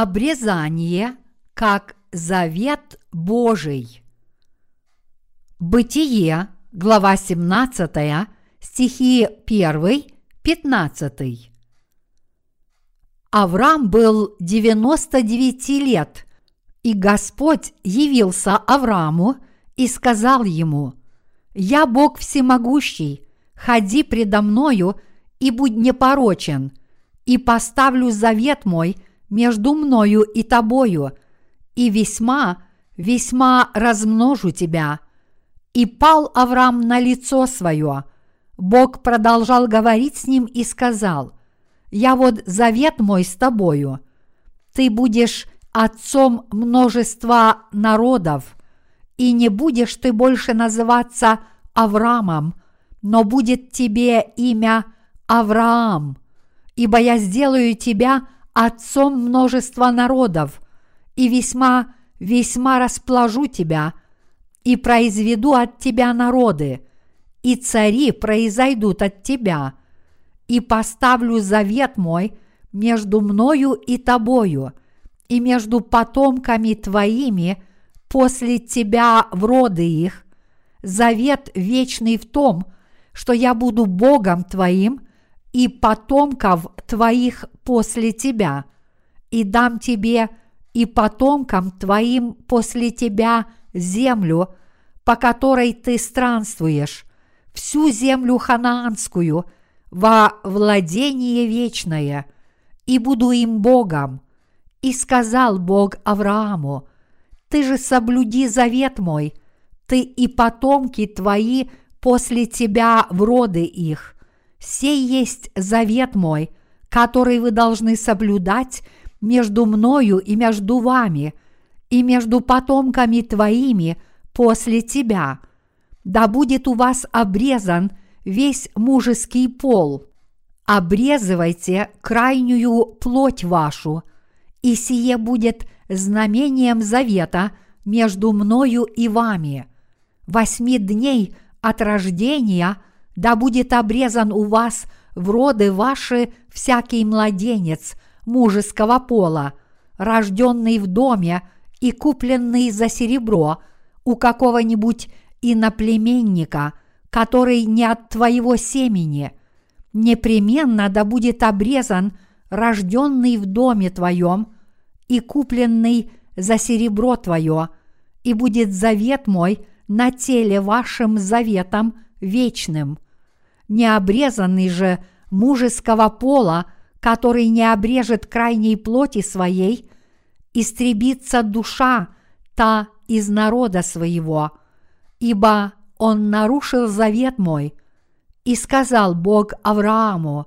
Обрезание как завет Божий. Бытие, глава 17, стихи 1, 15. Авраам был 99 лет, и Господь явился Аврааму и сказал ему, «Я Бог всемогущий, ходи предо мною и будь непорочен, и поставлю завет мой – между мною и тобою, и весьма, весьма размножу тебя». И пал Авраам на лицо свое. Бог продолжал говорить с ним и сказал, «Я вот завет мой с тобою. Ты будешь отцом множества народов, и не будешь ты больше называться Авраамом, но будет тебе имя Авраам, ибо я сделаю тебя – отцом множества народов, и весьма, весьма расположу тебя, и произведу от тебя народы, и цари произойдут от тебя, и поставлю завет мой между мною и тобою, и между потомками твоими после тебя в роды их, завет вечный в том, что я буду Богом твоим и потомков твоих после тебя, и дам тебе и потомкам твоим после тебя землю, по которой ты странствуешь, всю землю ханаанскую во владение вечное, и буду им Богом. И сказал Бог Аврааму, ты же соблюди завет мой, ты и потомки твои после тебя в роды их, Сей есть завет мой, который вы должны соблюдать между мною и между вами, и между потомками твоими после тебя. Да будет у вас обрезан весь мужеский пол. Обрезывайте крайнюю плоть вашу, и сие будет знамением завета между мною и вами. Восьми дней от рождения – да будет обрезан у вас в роды ваши всякий младенец мужеского пола, рожденный в доме и купленный за серебро у какого-нибудь иноплеменника, который не от твоего семени. Непременно да будет обрезан рожденный в доме твоем и купленный за серебро твое, и будет завет мой на теле вашим заветом вечным – необрезанный же мужеского пола, который не обрежет крайней плоти своей, истребится душа та из народа своего, ибо он нарушил завет мой. И сказал Бог Аврааму,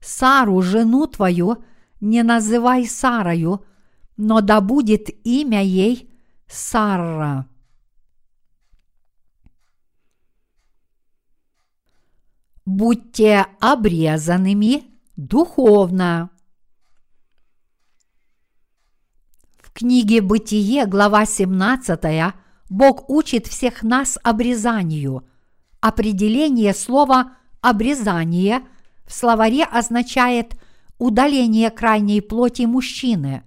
Сару, жену твою, не называй Сарою, но да будет имя ей Сарра. Будьте обрезанными духовно. В книге «Бытие», глава 17, Бог учит всех нас обрезанию. Определение слова «обрезание» в словаре означает удаление крайней плоти мужчины.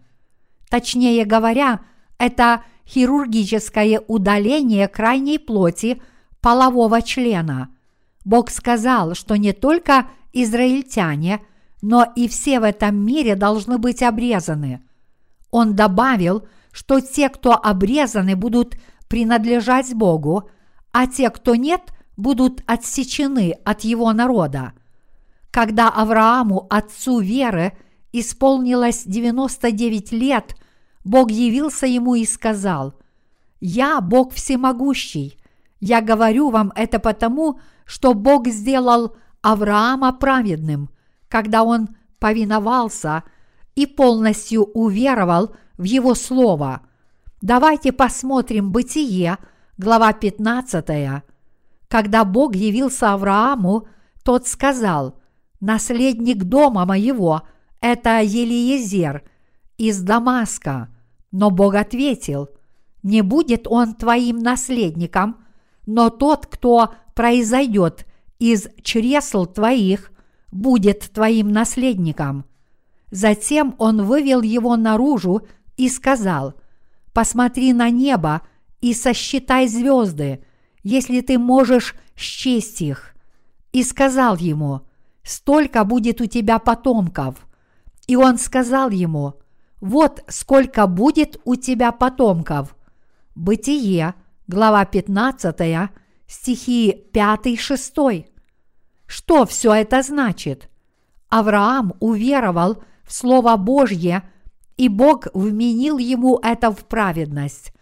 Точнее говоря, это хирургическое удаление крайней плоти полового члена – Бог сказал, что не только израильтяне, но и все в этом мире должны быть обрезаны. Он добавил, что те, кто обрезаны, будут принадлежать Богу, а те, кто нет, будут отсечены от его народа. Когда Аврааму, отцу веры, исполнилось 99 лет, Бог явился ему и сказал, «Я Бог всемогущий. Я говорю вам это потому, что Бог сделал Авраама праведным, когда он повиновался и полностью уверовал в его слово. Давайте посмотрим Бытие, глава 15. Когда Бог явился Аврааму, тот сказал, «Наследник дома моего – это Елиезер из Дамаска». Но Бог ответил, «Не будет он твоим наследником, но тот, кто произойдет из чресл твоих, будет твоим наследником. Затем он вывел его наружу и сказал, «Посмотри на небо и сосчитай звезды, если ты можешь счесть их». И сказал ему, «Столько будет у тебя потомков». И он сказал ему, «Вот сколько будет у тебя потомков». Бытие, глава 15, стихи 5-6. Что все это значит? Авраам уверовал в Слово Божье, и Бог вменил ему это в праведность.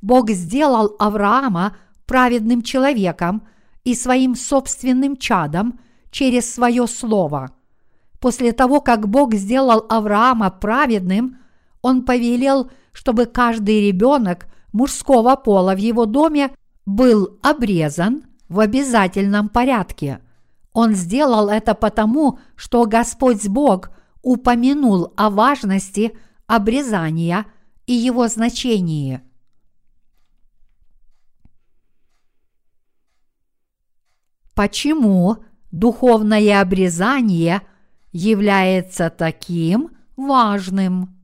Бог сделал Авраама праведным человеком и своим собственным чадом через свое Слово. После того, как Бог сделал Авраама праведным, он повелел, чтобы каждый ребенок мужского пола в его доме был обрезан в обязательном порядке. Он сделал это потому, что Господь Бог упомянул о важности обрезания и его значении. Почему духовное обрезание является таким важным?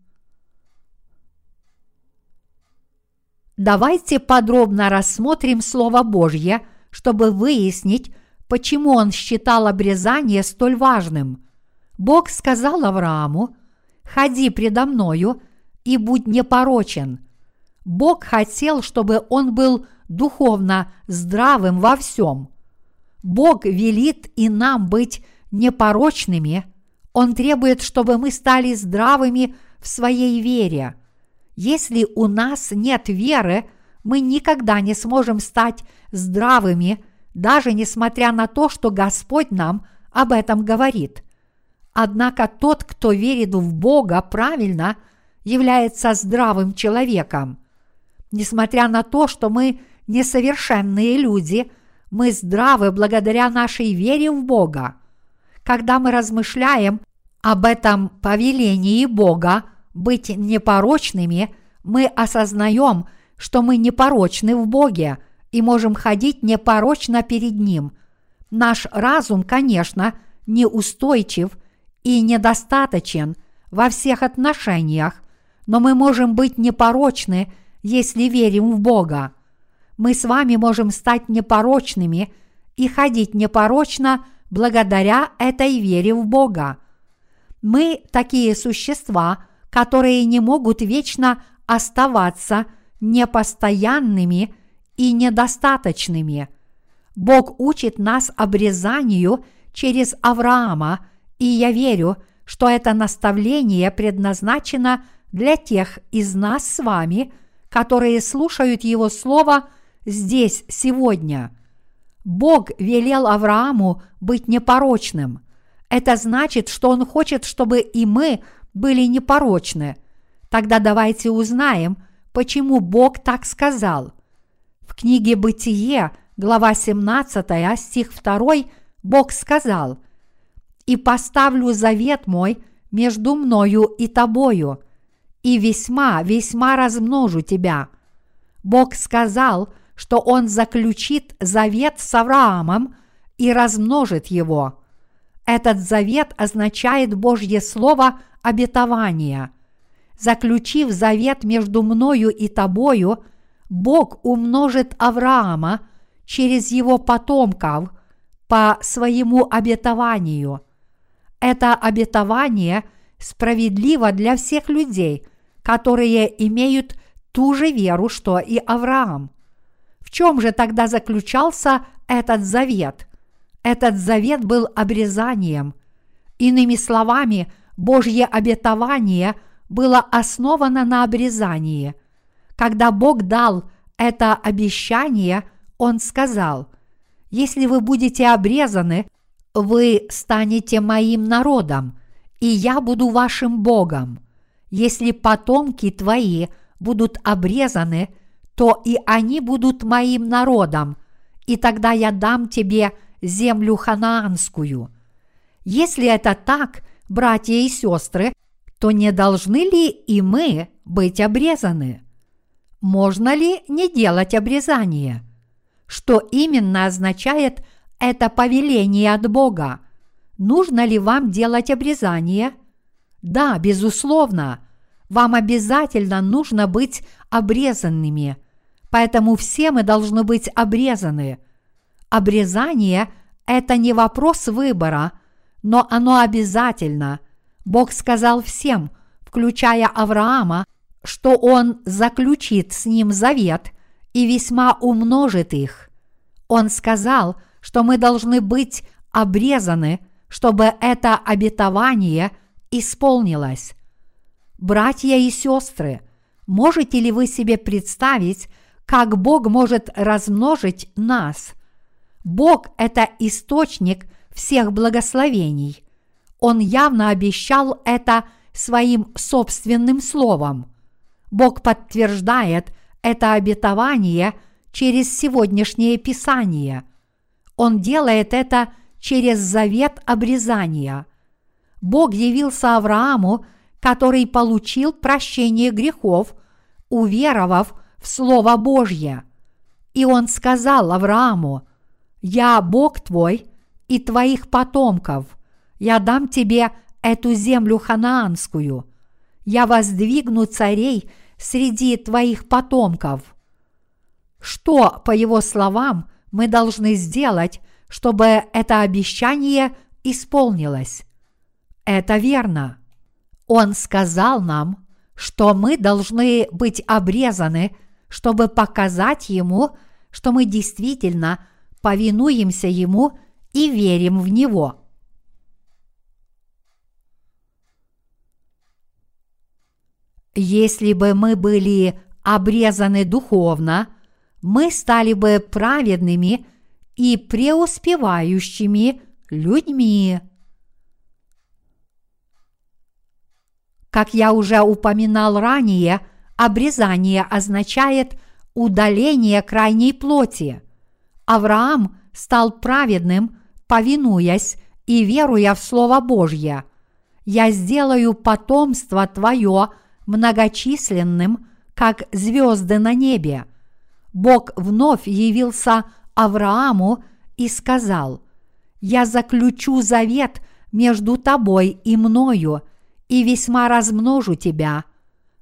Давайте подробно рассмотрим Слово Божье, чтобы выяснить, почему он считал обрезание столь важным. Бог сказал Аврааму, «Ходи предо мною и будь непорочен». Бог хотел, чтобы он был духовно здравым во всем. Бог велит и нам быть непорочными. Он требует, чтобы мы стали здравыми в своей вере – если у нас нет веры, мы никогда не сможем стать здравыми, даже несмотря на то, что Господь нам об этом говорит. Однако тот, кто верит в Бога правильно, является здравым человеком. Несмотря на то, что мы несовершенные люди, мы здравы благодаря нашей вере в Бога. Когда мы размышляем об этом повелении Бога, быть непорочными, мы осознаем, что мы непорочны в Боге и можем ходить непорочно перед Ним. Наш разум, конечно, неустойчив и недостаточен во всех отношениях, но мы можем быть непорочны, если верим в Бога. Мы с вами можем стать непорочными и ходить непорочно благодаря этой вере в Бога. Мы такие существа – которые не могут вечно оставаться непостоянными и недостаточными. Бог учит нас обрезанию через Авраама, и я верю, что это наставление предназначено для тех из нас с вами, которые слушают Его Слово здесь сегодня. Бог велел Аврааму быть непорочным. Это значит, что Он хочет, чтобы и мы – были непорочны. Тогда давайте узнаем, почему Бог так сказал. В книге «Бытие», глава 17, стих 2, Бог сказал «И поставлю завет мой между мною и тобою, и весьма, весьма размножу тебя». Бог сказал, что Он заключит завет с Авраамом и размножит его. Этот завет означает Божье Слово – обетования. Заключив завет между мною и тобою, Бог умножит Авраама через его потомков по своему обетованию. Это обетование справедливо для всех людей, которые имеют ту же веру, что и Авраам. В чем же тогда заключался этот завет? Этот завет был обрезанием. Иными словами, Божье обетование было основано на обрезании. Когда Бог дал это обещание, Он сказал, «Если вы будете обрезаны, вы станете моим народом, и я буду вашим Богом. Если потомки твои будут обрезаны, то и они будут моим народом, и тогда я дам тебе землю ханаанскую. Если это так, братья и сестры, то не должны ли и мы быть обрезаны? Можно ли не делать обрезание? Что именно означает это повеление от Бога? Нужно ли вам делать обрезание? Да, безусловно, вам обязательно нужно быть обрезанными, поэтому все мы должны быть обрезаны. Обрезание – это не вопрос выбора, но оно обязательно. Бог сказал всем, включая Авраама, что он заключит с ним завет и весьма умножит их. Он сказал, что мы должны быть обрезаны, чтобы это обетование исполнилось. Братья и сестры, можете ли вы себе представить, как Бог может размножить нас? Бог – это источник всех благословений. Он явно обещал это своим собственным словом. Бог подтверждает это обетование через сегодняшнее Писание. Он делает это через завет обрезания. Бог явился Аврааму, который получил прощение грехов, уверовав в Слово Божье. И он сказал Аврааму, «Я Бог твой и твоих потомков. Я дам тебе эту землю ханаанскую. Я воздвигну царей среди твоих потомков». Что, по его словам, мы должны сделать, чтобы это обещание исполнилось? Это верно. Он сказал нам, что мы должны быть обрезаны, чтобы показать Ему, что мы действительно повинуемся Ему и верим в Него. Если бы мы были обрезаны духовно, мы стали бы праведными и преуспевающими людьми. Как я уже упоминал ранее, обрезание означает удаление крайней плоти. Авраам стал праведным, повинуясь и веруя в Слово Божье. «Я сделаю потомство твое многочисленным, как звезды на небе». Бог вновь явился Аврааму и сказал, «Я заключу завет между тобой и мною, и весьма размножу тебя.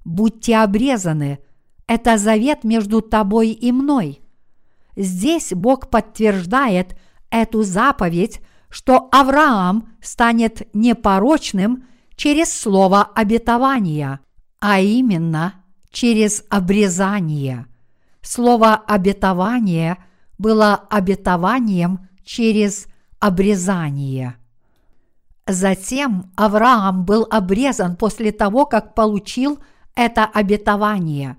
Будьте обрезаны, это завет между тобой и мной». Здесь Бог подтверждает эту заповедь, что Авраам станет непорочным через слово обетования, а именно через обрезание. Слово обетование было обетованием через обрезание. Затем Авраам был обрезан после того, как получил это обетование.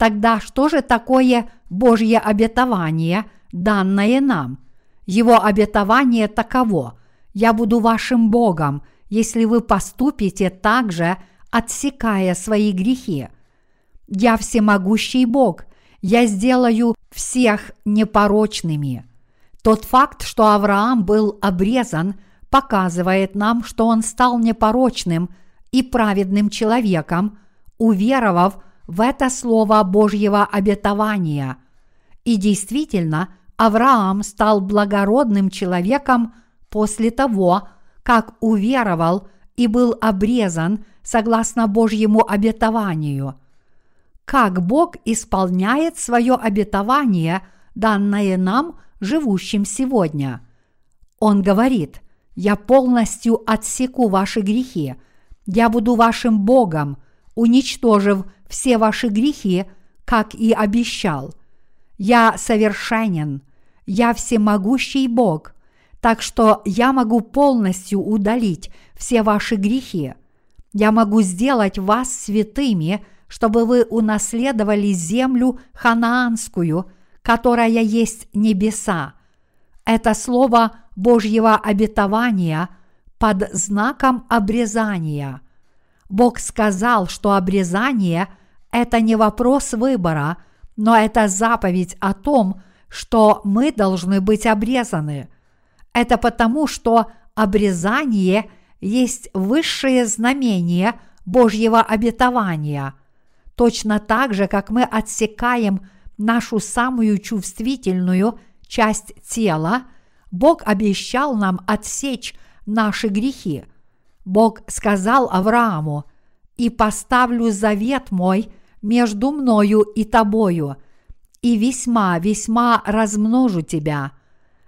Тогда что же такое Божье обетование, данное нам? Его обетование таково – «Я буду вашим Богом, если вы поступите так же, отсекая свои грехи. Я всемогущий Бог, я сделаю всех непорочными». Тот факт, что Авраам был обрезан – показывает нам, что он стал непорочным и праведным человеком, уверовав в это слово Божьего обетования. И действительно, Авраам стал благородным человеком после того, как уверовал и был обрезан согласно Божьему обетованию. Как Бог исполняет свое обетование, данное нам, живущим сегодня? Он говорит – я полностью отсеку ваши грехи. Я буду вашим Богом, уничтожив все ваши грехи, как и обещал. Я совершенен, я всемогущий Бог, так что я могу полностью удалить все ваши грехи. Я могу сделать вас святыми, чтобы вы унаследовали землю ханаанскую, которая есть небеса. Это слово Божьего обетования под знаком обрезания. Бог сказал, что обрезание – это не вопрос выбора, но это заповедь о том, что мы должны быть обрезаны. Это потому, что обрезание есть высшее знамение Божьего обетования. Точно так же, как мы отсекаем нашу самую чувствительную часть тела – Бог обещал нам отсечь наши грехи. Бог сказал Аврааму, «И поставлю завет мой между мною и тобою, и весьма-весьма размножу тебя».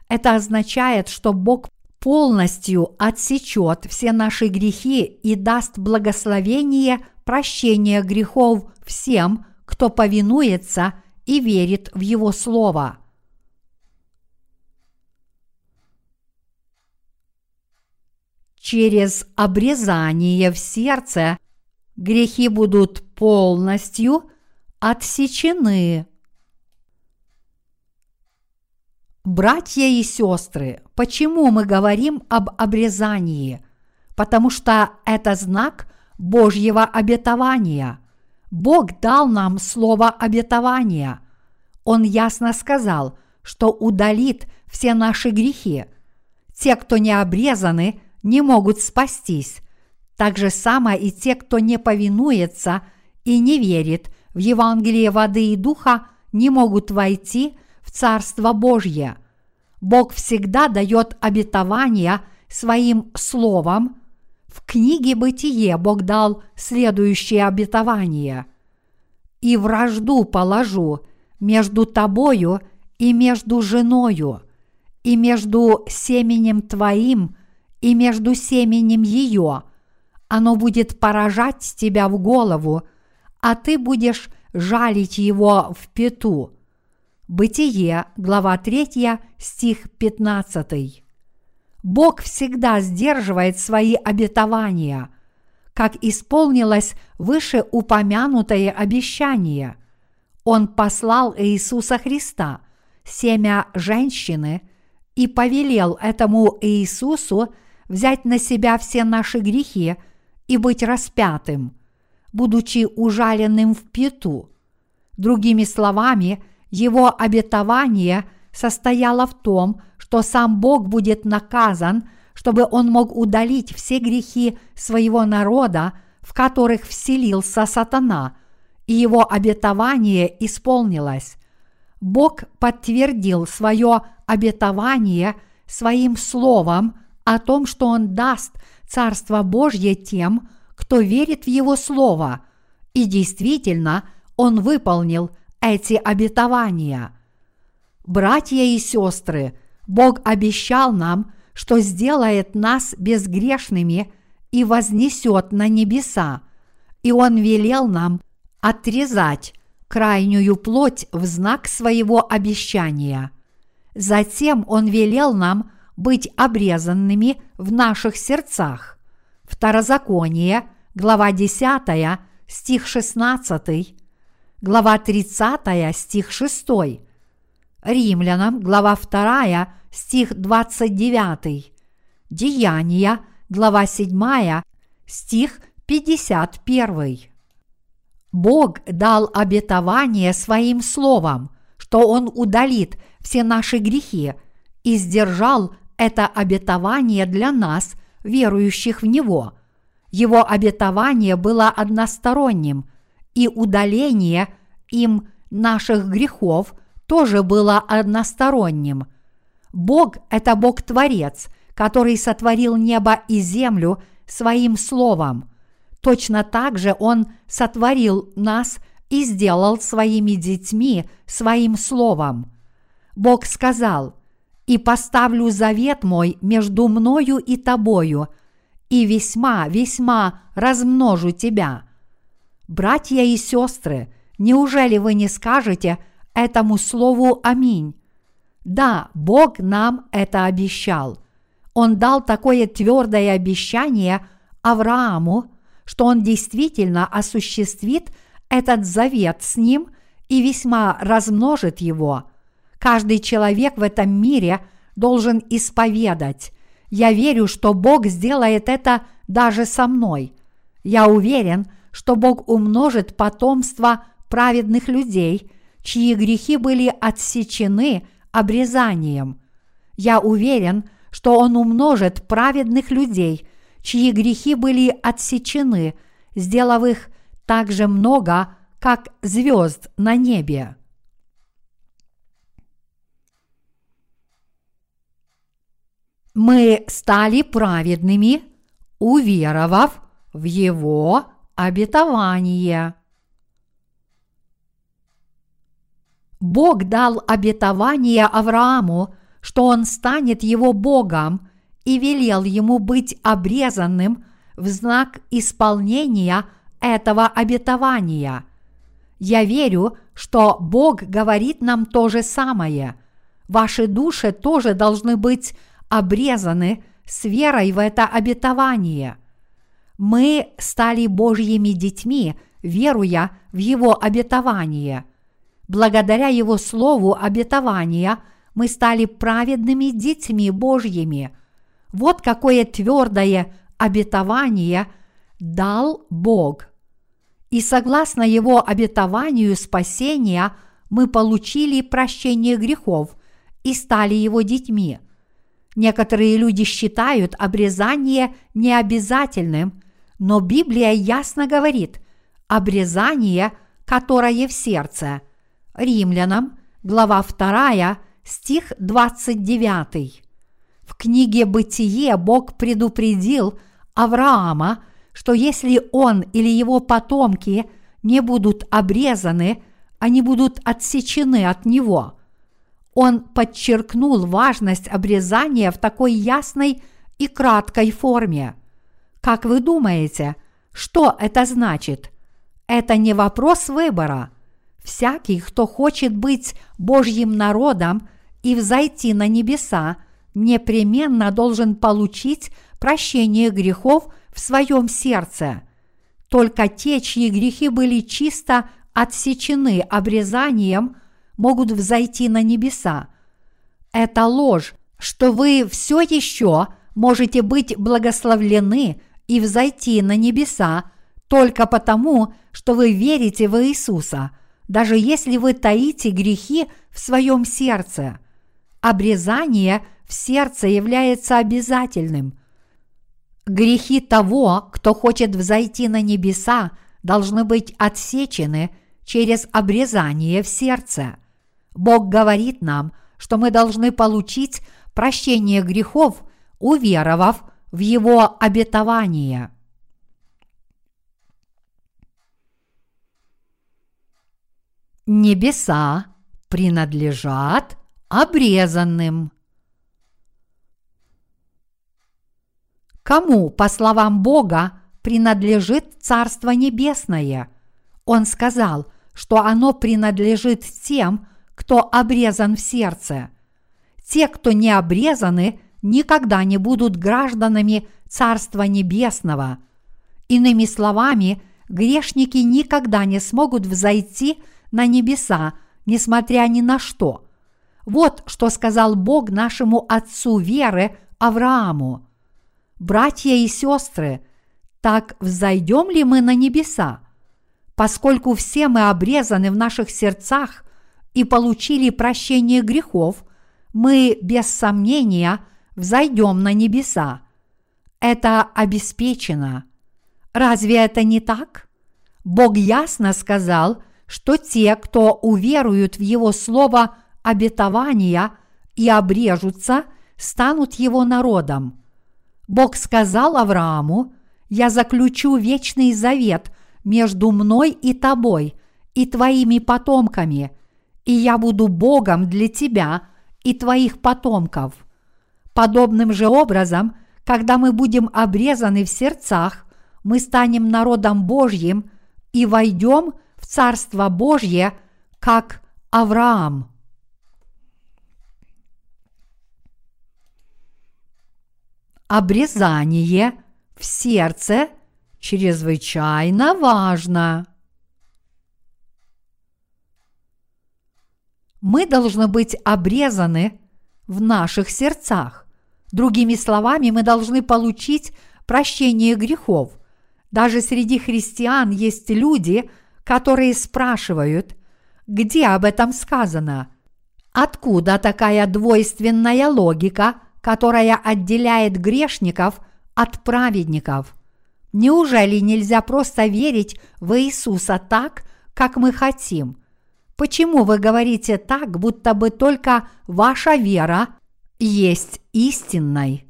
Это означает, что Бог полностью отсечет все наши грехи и даст благословение прощения грехов всем, кто повинуется и верит в Его Слово. Через обрезание в сердце грехи будут полностью отсечены. Братья и сестры, почему мы говорим об обрезании? Потому что это знак Божьего обетования. Бог дал нам слово обетования. Он ясно сказал, что удалит все наши грехи. Те, кто не обрезаны, не могут спастись. Так же само и те, кто не повинуется и не верит в Евангелие воды и духа, не могут войти в Царство Божье. Бог всегда дает обетования своим словом. В книге «Бытие» Бог дал следующее обетование. «И вражду положу между тобою и между женою, и между семенем твоим и между семенем ее. Оно будет поражать тебя в голову, а ты будешь жалить его в пету. Бытие, глава 3, стих 15. Бог всегда сдерживает свои обетования, как исполнилось вышеупомянутое обещание. Он послал Иисуса Христа, семя женщины, и повелел этому Иисусу взять на себя все наши грехи и быть распятым, будучи ужаленным в пету. Другими словами, его обетование состояло в том, что сам Бог будет наказан, чтобы он мог удалить все грехи своего народа, в которых вселился сатана, и его обетование исполнилось. Бог подтвердил свое обетование своим словом о том, что Он даст Царство Божье тем, кто верит в Его Слово, и действительно Он выполнил эти обетования. Братья и сестры, Бог обещал нам, что сделает нас безгрешными и вознесет на небеса, и Он велел нам отрезать крайнюю плоть в знак своего обещания. Затем Он велел нам – быть обрезанными в наших сердцах. Второзаконие, глава 10, стих 16, глава 30, стих 6, Римлянам, глава 2, стих 29, Деяния, глава 7, стих 51. Бог дал обетование своим словом, что Он удалит все наши грехи и сдержал это обетование для нас, верующих в Него. Его обетование было односторонним, и удаление им наших грехов тоже было односторонним. Бог – это Бог-творец, который сотворил небо и землю своим словом. Точно так же Он сотворил нас и сделал своими детьми своим словом. Бог сказал – и поставлю завет мой между мною и тобою, и весьма, весьма размножу тебя. Братья и сестры, неужели вы не скажете этому слову аминь? Да, Бог нам это обещал. Он дал такое твердое обещание Аврааму, что он действительно осуществит этот завет с ним и весьма размножит его – Каждый человек в этом мире должен исповедать. Я верю, что Бог сделает это даже со мной. Я уверен, что Бог умножит потомство праведных людей, чьи грехи были отсечены обрезанием. Я уверен, что Он умножит праведных людей, чьи грехи были отсечены, сделав их так же много, как звезд на небе. Мы стали праведными, уверовав в Его обетование. Бог дал обетование Аврааму, что он станет его Богом и велел ему быть обрезанным в знак исполнения этого обетования. Я верю, что Бог говорит нам то же самое. Ваши души тоже должны быть обрезаны с верой в это обетование. Мы стали Божьими детьми, веруя в Его обетование. Благодаря Его Слову обетования мы стали праведными детьми Божьими. Вот какое твердое обетование дал Бог. И согласно Его обетованию спасения мы получили прощение грехов и стали Его детьми – Некоторые люди считают обрезание необязательным, но Библия ясно говорит обрезание, которое в сердце. Римлянам, глава 2, стих 29. В книге «Бытие» Бог предупредил Авраама, что если он или его потомки не будут обрезаны, они будут отсечены от него – он подчеркнул важность обрезания в такой ясной и краткой форме. Как вы думаете, что это значит? Это не вопрос выбора. Всякий, кто хочет быть Божьим народом и взойти на небеса, непременно должен получить прощение грехов в своем сердце. Только те, чьи грехи были чисто отсечены обрезанием – могут взойти на небеса. Это ложь, что вы все еще можете быть благословлены и взойти на небеса только потому, что вы верите в Иисуса, даже если вы таите грехи в своем сердце. Обрезание в сердце является обязательным. Грехи того, кто хочет взойти на небеса, должны быть отсечены через обрезание в сердце. Бог говорит нам, что мы должны получить прощение грехов, уверовав в Его обетование. Небеса принадлежат обрезанным. Кому, по словам Бога, принадлежит Царство Небесное? Он сказал, что оно принадлежит тем, кто обрезан в сердце. Те, кто не обрезаны, никогда не будут гражданами Царства Небесного. Иными словами, грешники никогда не смогут взойти на небеса, несмотря ни на что. Вот что сказал Бог нашему отцу веры Аврааму. Братья и сестры, так взойдем ли мы на небеса? Поскольку все мы обрезаны в наших сердцах и получили прощение грехов, мы без сомнения взойдем на небеса. Это обеспечено. Разве это не так? Бог ясно сказал, что те, кто уверуют в Его слово обетования и обрежутся, станут Его народом. Бог сказал Аврааму, «Я заключу вечный завет между мной и тобой и твоими потомками – и я буду Богом для тебя и твоих потомков. Подобным же образом, когда мы будем обрезаны в сердцах, мы станем народом Божьим и войдем в Царство Божье, как Авраам. Обрезание в сердце чрезвычайно важно. Мы должны быть обрезаны в наших сердцах. Другими словами, мы должны получить прощение грехов. Даже среди христиан есть люди, которые спрашивают, где об этом сказано? Откуда такая двойственная логика, которая отделяет грешников от праведников? Неужели нельзя просто верить в Иисуса так, как мы хотим – Почему вы говорите так, будто бы только ваша вера есть истинной?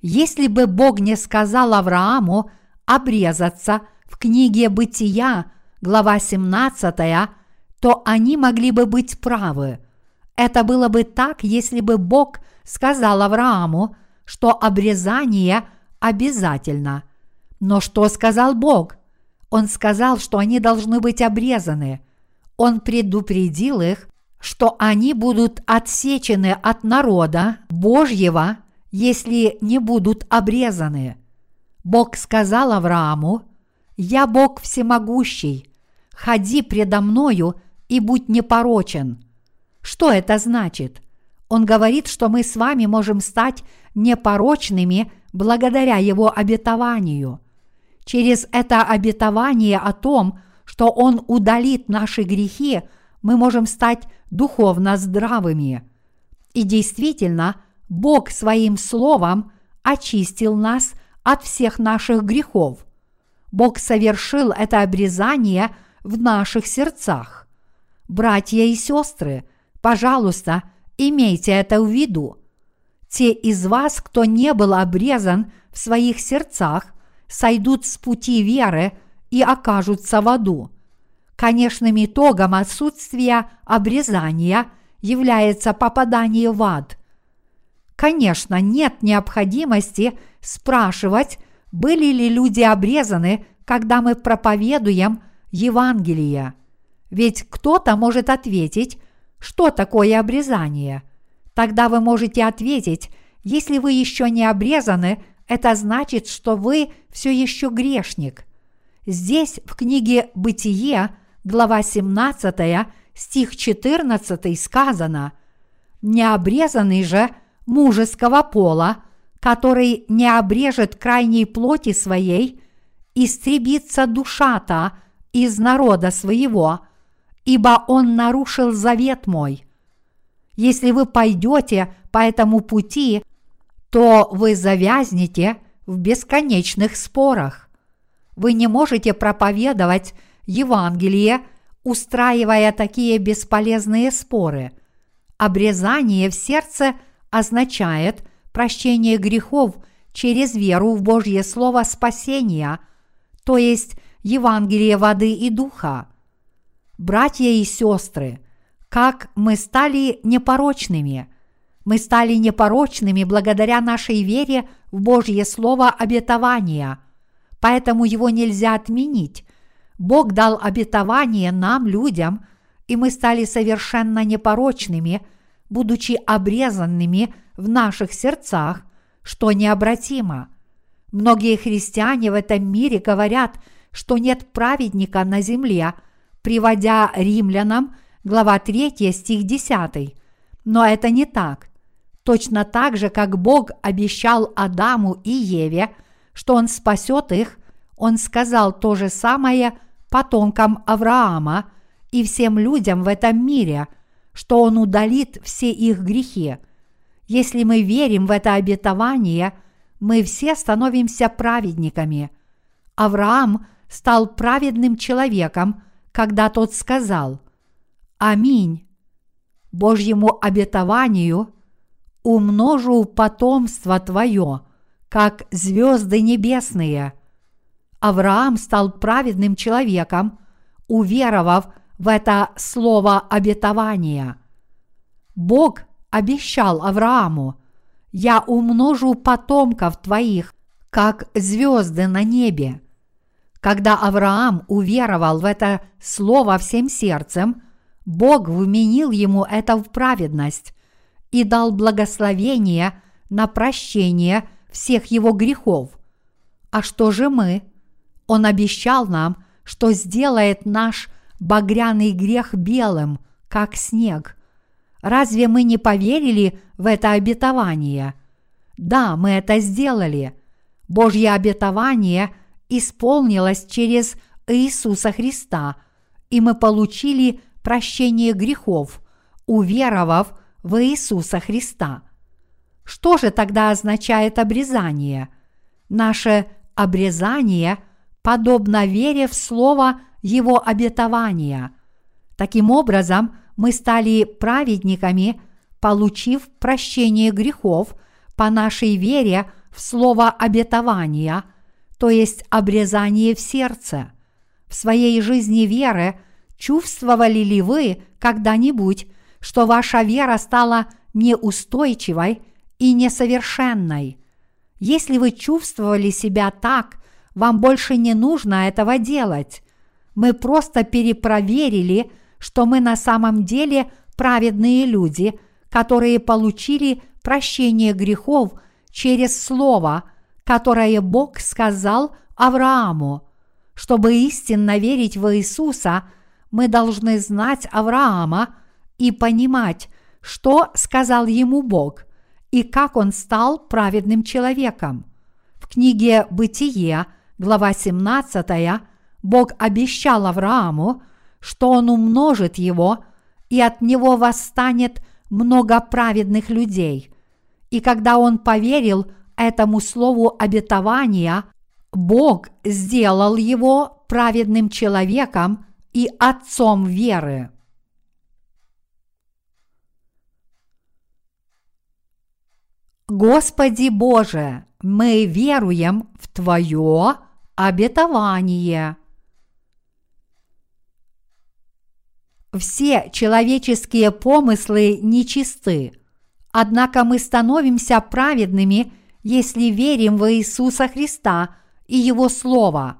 Если бы Бог не сказал Аврааму обрезаться в книге Бытия, глава 17, то они могли бы быть правы. Это было бы так, если бы Бог сказал Аврааму, что обрезание обязательно. Но что сказал Бог? Он сказал, что они должны быть обрезаны. Он предупредил их, что они будут отсечены от народа Божьего, если не будут обрезаны. Бог сказал Аврааму, «Я Бог всемогущий, ходи предо мною и будь непорочен». Что это значит? Он говорит, что мы с вами можем стать непорочными благодаря Его обетованию. Через это обетование о том, что Он удалит наши грехи, мы можем стать духовно здравыми. И действительно, Бог своим словом очистил нас от всех наших грехов. Бог совершил это обрезание в наших сердцах. Братья и сестры, пожалуйста, имейте это в виду. Те из вас, кто не был обрезан в своих сердцах, сойдут с пути веры и окажутся в аду. Конечным итогом отсутствия обрезания является попадание в ад. Конечно, нет необходимости спрашивать, были ли люди обрезаны, когда мы проповедуем Евангелие. Ведь кто-то может ответить, что такое обрезание. Тогда вы можете ответить, если вы еще не обрезаны, это значит, что вы все еще грешник. Здесь в книге «Бытие» глава 17, стих 14 сказано «Необрезанный же мужеского пола, который не обрежет крайней плоти своей, истребится душа та из народа своего, ибо он нарушил завет мой. Если вы пойдете по этому пути, то вы завязнете в бесконечных спорах. Вы не можете проповедовать Евангелие, устраивая такие бесполезные споры. Обрезание в сердце означает прощение грехов через веру в Божье Слово спасения, то есть Евангелие воды и духа. Братья и сестры, как мы стали непорочными – мы стали непорочными благодаря нашей вере в Божье Слово обетования, поэтому его нельзя отменить. Бог дал обетование нам, людям, и мы стали совершенно непорочными, будучи обрезанными в наших сердцах, что необратимо. Многие христиане в этом мире говорят, что нет праведника на земле, приводя римлянам глава 3 стих 10. Но это не так. Точно так же, как Бог обещал Адаму и Еве, что Он спасет их, Он сказал то же самое потомкам Авраама и всем людям в этом мире, что Он удалит все их грехи. Если мы верим в это обетование, мы все становимся праведниками. Авраам стал праведным человеком, когда тот сказал «Аминь». Божьему обетованию – умножу потомство твое, как звезды небесные. Авраам стал праведным человеком, уверовав в это слово обетования. Бог обещал Аврааму, «Я умножу потомков твоих, как звезды на небе». Когда Авраам уверовал в это слово всем сердцем, Бог вменил ему это в праведность, и дал благословение на прощение всех его грехов. А что же мы? Он обещал нам, что сделает наш багряный грех белым, как снег. Разве мы не поверили в это обетование? Да, мы это сделали. Божье обетование исполнилось через Иисуса Христа, и мы получили прощение грехов, уверовав в Иисуса Христа. Что же тогда означает обрезание? Наше обрезание подобно вере в слово Его обетования. Таким образом, мы стали праведниками, получив прощение грехов по нашей вере в слово обетования, то есть обрезание в сердце. В своей жизни веры чувствовали ли вы когда-нибудь, что ваша вера стала неустойчивой и несовершенной? Если вы чувствовали себя так, вам больше не нужно этого делать. Мы просто перепроверили, что мы на самом деле праведные люди, которые получили прощение грехов через Слово, которое Бог сказал Аврааму. Чтобы истинно верить в Иисуса, мы должны знать Авраама и понимать, что сказал ему Бог и как он стал праведным человеком. В книге «Бытие», глава 17, Бог обещал Аврааму, что он умножит его, и от него восстанет много праведных людей. И когда он поверил этому слову обетования, Бог сделал его праведным человеком и отцом веры. Господи Боже, мы веруем в Твое обетование. Все человеческие помыслы нечисты, однако мы становимся праведными, если верим в Иисуса Христа и Его Слово.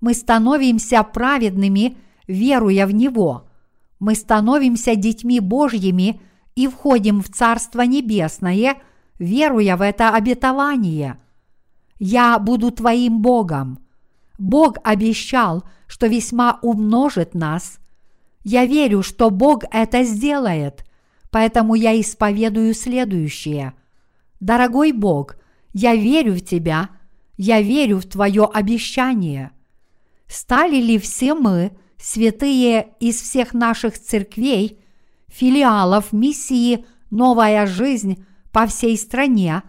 Мы становимся праведными, веруя в Него. Мы становимся детьми Божьими и входим в Царство Небесное, веруя в это обетование. «Я буду твоим Богом». Бог обещал, что весьма умножит нас – я верю, что Бог это сделает, поэтому я исповедую следующее. Дорогой Бог, я верю в Тебя, я верю в Твое обещание. Стали ли все мы, святые из всех наших церквей, филиалов миссии «Новая жизнь» по всей стране,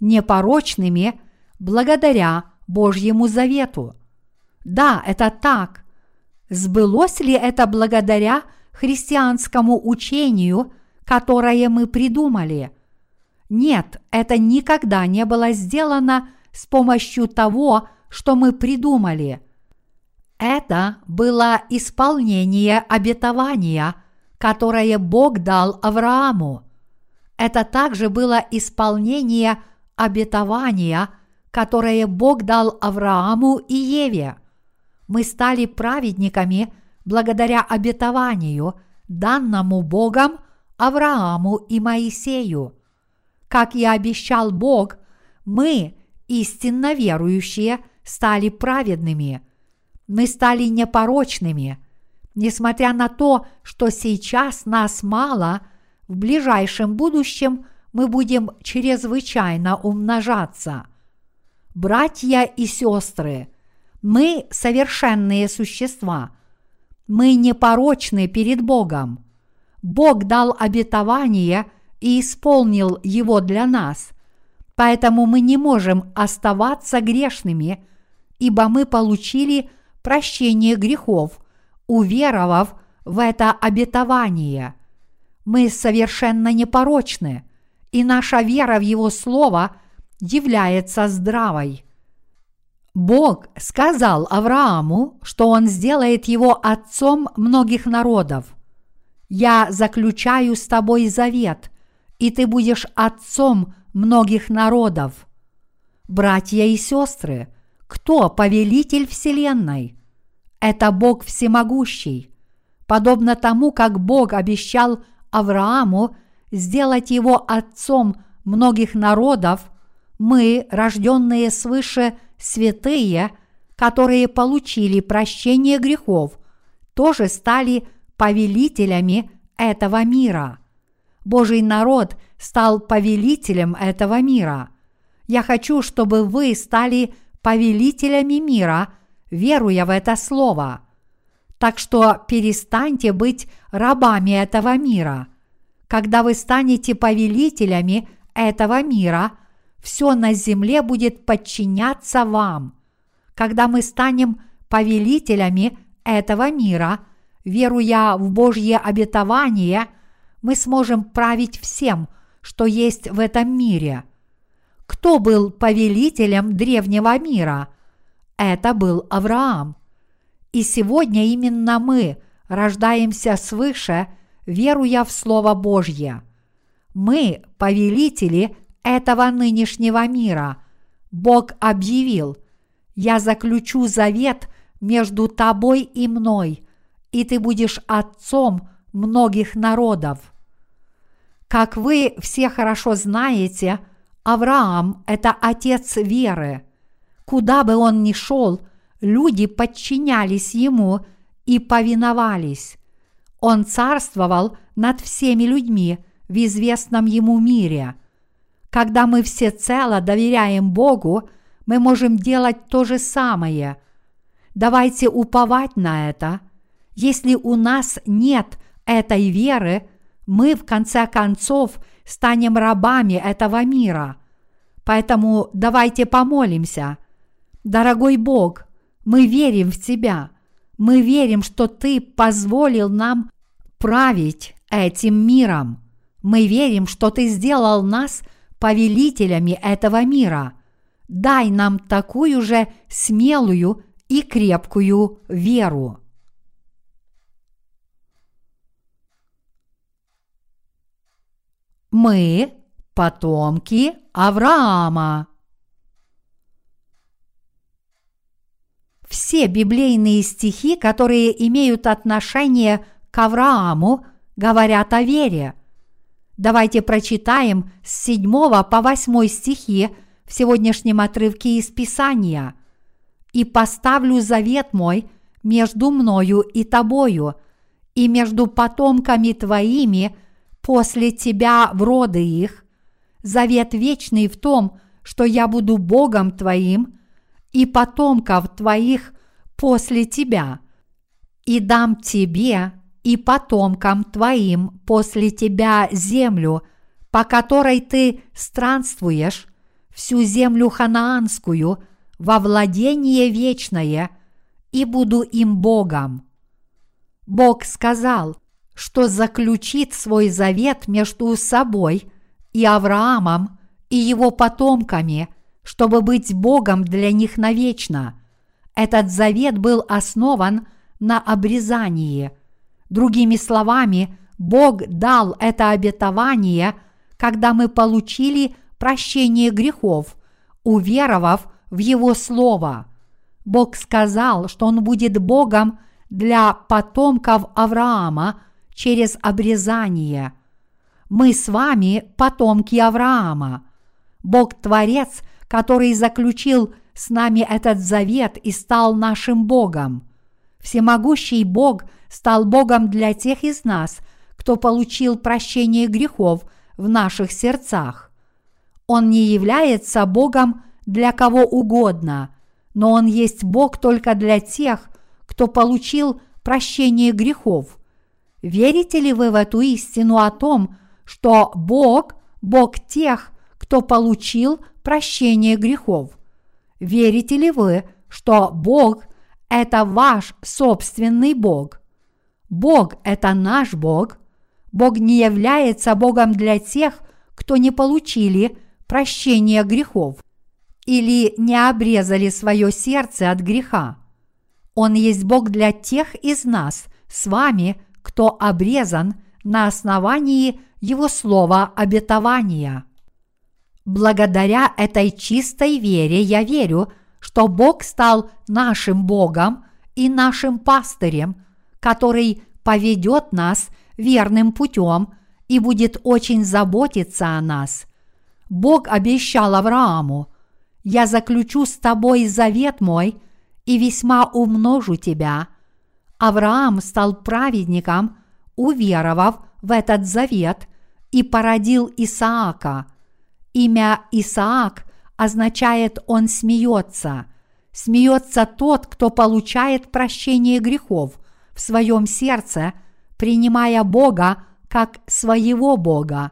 непорочными благодаря Божьему завету? Да, это так. Сбылось ли это благодаря христианскому учению, которое мы придумали? Нет, это никогда не было сделано с помощью того, что мы придумали. Это было исполнение обетования, которое Бог дал Аврааму. Это также было исполнение обетования, которое Бог дал Аврааму и Еве – мы стали праведниками благодаря обетованию, данному Богом Аврааму и Моисею. Как и обещал Бог, мы, истинно верующие, стали праведными. Мы стали непорочными. Несмотря на то, что сейчас нас мало, в ближайшем будущем мы будем чрезвычайно умножаться. Братья и сестры – мы совершенные существа. Мы непорочны перед Богом. Бог дал обетование и исполнил его для нас. Поэтому мы не можем оставаться грешными, ибо мы получили прощение грехов, уверовав в это обетование. Мы совершенно непорочны, и наша вера в Его Слово является здравой. Бог сказал Аврааму, что он сделает его отцом многих народов. Я заключаю с тобой завет, и ты будешь отцом многих народов. Братья и сестры, кто повелитель Вселенной? Это Бог всемогущий. Подобно тому, как Бог обещал Аврааму сделать его отцом многих народов, мы, рожденные свыше святые, которые получили прощение грехов, тоже стали повелителями этого мира. Божий народ стал повелителем этого мира. Я хочу, чтобы вы стали повелителями мира, веруя в это слово. Так что перестаньте быть рабами этого мира. Когда вы станете повелителями этого мира – все на земле будет подчиняться вам. Когда мы станем повелителями этого мира, веруя в Божье обетование, мы сможем править всем, что есть в этом мире. кто был повелителем древнего мира? Это был Авраам. И сегодня именно мы рождаемся свыше, веруя в Слово Божье. Мы – повелители этого нынешнего мира. Бог объявил, «Я заключу завет между тобой и мной, и ты будешь отцом многих народов». Как вы все хорошо знаете, Авраам – это отец веры. Куда бы он ни шел, люди подчинялись ему и повиновались. Он царствовал над всеми людьми в известном ему мире. Когда мы всецело доверяем Богу, мы можем делать то же самое. Давайте уповать на это. Если у нас нет этой веры, мы в конце концов станем рабами этого мира. Поэтому давайте помолимся. Дорогой Бог, мы верим в Тебя. Мы верим, что Ты позволил нам править этим миром. Мы верим, что Ты сделал нас повелителями этого мира. Дай нам такую же смелую и крепкую веру. Мы – потомки Авраама. Все библейные стихи, которые имеют отношение к Аврааму, говорят о вере. Давайте прочитаем с 7 по 8 стихи в сегодняшнем отрывке из Писания. «И поставлю завет мой между мною и тобою, и между потомками твоими после тебя в роды их, завет вечный в том, что я буду Богом твоим – и потомков твоих после тебя, и дам тебе и потомкам твоим после тебя землю, по которой ты странствуешь, всю землю ханаанскую, во владение вечное, и буду им Богом. Бог сказал, что заключит свой завет между собой и Авраамом и его потомками – чтобы быть Богом для них навечно. Этот завет был основан на обрезании. Другими словами, Бог дал это обетование, когда мы получили прощение грехов, уверовав в Его Слово. Бог сказал, что Он будет Богом для потомков Авраама через обрезание. Мы с вами потомки Авраама. Бог-творец – который заключил с нами этот завет и стал нашим Богом. Всемогущий Бог стал Богом для тех из нас, кто получил прощение грехов в наших сердцах. Он не является Богом для кого угодно, но Он есть Бог только для тех, кто получил прощение грехов. Верите ли вы в эту истину о том, что Бог – Бог тех, кто получил прощение грехов. Верите ли вы, что Бог – это ваш собственный Бог? Бог – это наш Бог. Бог не является Богом для тех, кто не получили прощение грехов или не обрезали свое сердце от греха. Он есть Бог для тех из нас с вами, кто обрезан на основании Его слова обетования. Благодаря этой чистой вере я верю, что Бог стал нашим Богом и нашим пастырем, который поведет нас верным путем и будет очень заботиться о нас. Бог обещал Аврааму, «Я заключу с тобой завет мой и весьма умножу тебя». Авраам стал праведником, уверовав в этот завет и породил Исаака – Имя Исаак означает «он смеется». Смеется тот, кто получает прощение грехов в своем сердце, принимая Бога как своего Бога.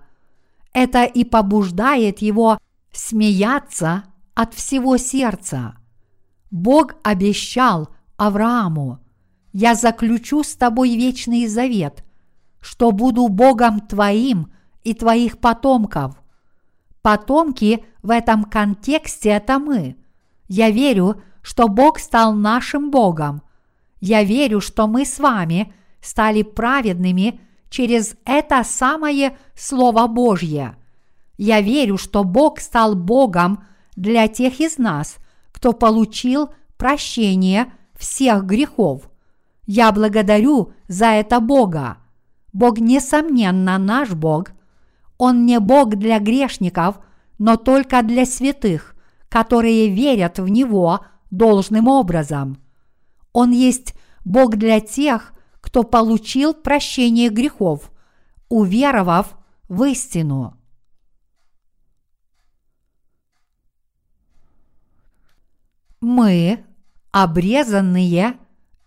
Это и побуждает его смеяться от всего сердца. Бог обещал Аврааму, «Я заключу с тобой вечный завет, что буду Богом твоим и твоих потомков, Потомки в этом контексте это мы. Я верю, что Бог стал нашим Богом. Я верю, что мы с вами стали праведными через это самое Слово Божье. Я верю, что Бог стал Богом для тех из нас, кто получил прощение всех грехов. Я благодарю за это Бога. Бог, несомненно, наш Бог. Он не Бог для грешников, но только для святых, которые верят в Него должным образом. Он есть Бог для тех, кто получил прощение грехов, уверовав в истину. Мы, обрезанные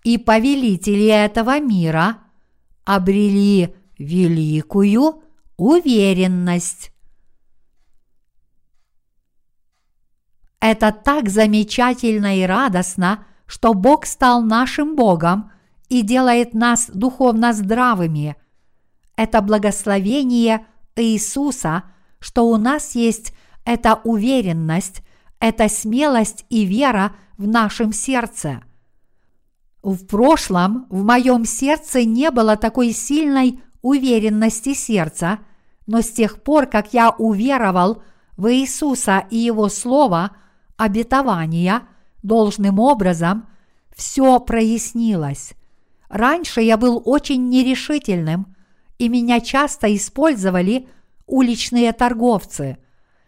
и повелители этого мира, обрели великую уверенность. Это так замечательно и радостно, что Бог стал нашим Богом и делает нас духовно здравыми. Это благословение Иисуса, что у нас есть эта уверенность, эта смелость и вера в нашем сердце. В прошлом в моем сердце не было такой сильной уверенности сердца, но с тех пор, как я уверовал в Иисуса и Его Слово, обетования, должным образом, все прояснилось. Раньше я был очень нерешительным, и меня часто использовали уличные торговцы.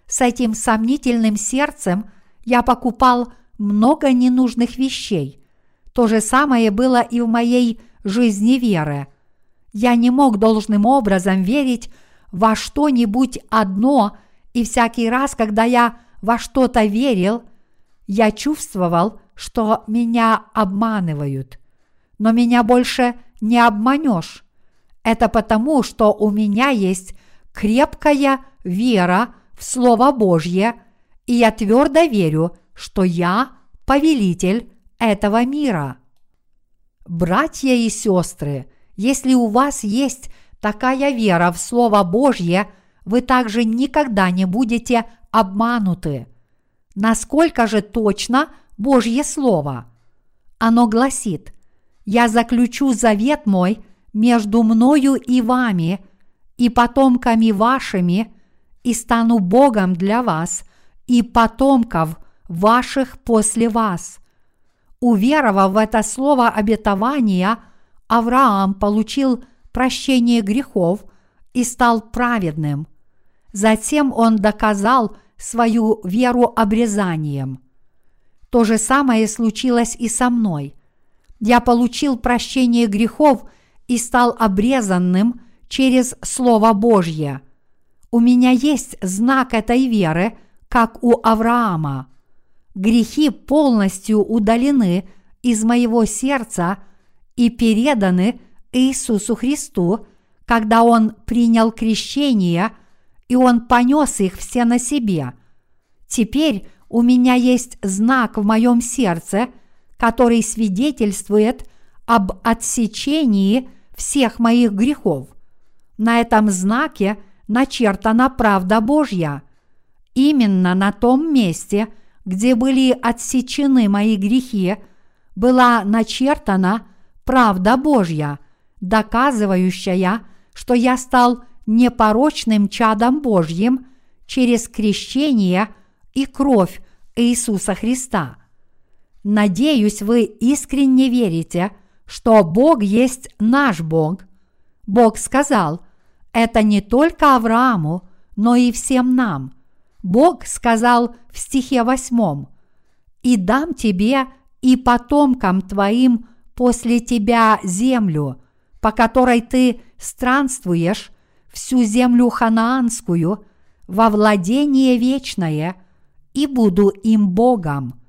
С этим сомнительным сердцем я покупал много ненужных вещей. То же самое было и в моей жизни веры. Я не мог должным образом верить во что-нибудь одно, и всякий раз, когда я во что-то верил, я чувствовал, что меня обманывают – но меня больше не обманешь. Это потому, что у меня есть крепкая вера в Слово Божье, и я твердо верю, что я повелитель этого мира. Братья и сестры, если у вас есть такая вера в Слово Божье, вы также никогда не будете обмануты. Насколько же точно Божье Слово? Оно гласит, я заключу завет мой между мною и вами, и потомками вашими, и стану Богом для вас, и потомков ваших после вас. Уверовав в это слово обетования, Авраам получил прощение грехов и стал праведным. Затем он доказал свою веру обрезанием. То же самое случилось и со мной я получил прощение грехов и стал обрезанным через Слово Божье. У меня есть знак этой веры, как у Авраама. Грехи полностью удалены из моего сердца и переданы Иисусу Христу, когда Он принял крещение, и Он понес их все на себе. Теперь у меня есть знак в моем сердце – который свидетельствует об отсечении всех моих грехов. На этом знаке начертана правда Божья. Именно на том месте, где были отсечены мои грехи, была начертана правда Божья, доказывающая, что я стал непорочным чадом Божьим через крещение и кровь Иисуса Христа – Надеюсь, вы искренне верите, что Бог есть наш Бог. Бог сказал, это не только Аврааму, но и всем нам. Бог сказал в стихе восьмом, «И дам тебе и потомкам твоим после тебя землю, по которой ты странствуешь, всю землю ханаанскую, во владение вечное, и буду им Богом».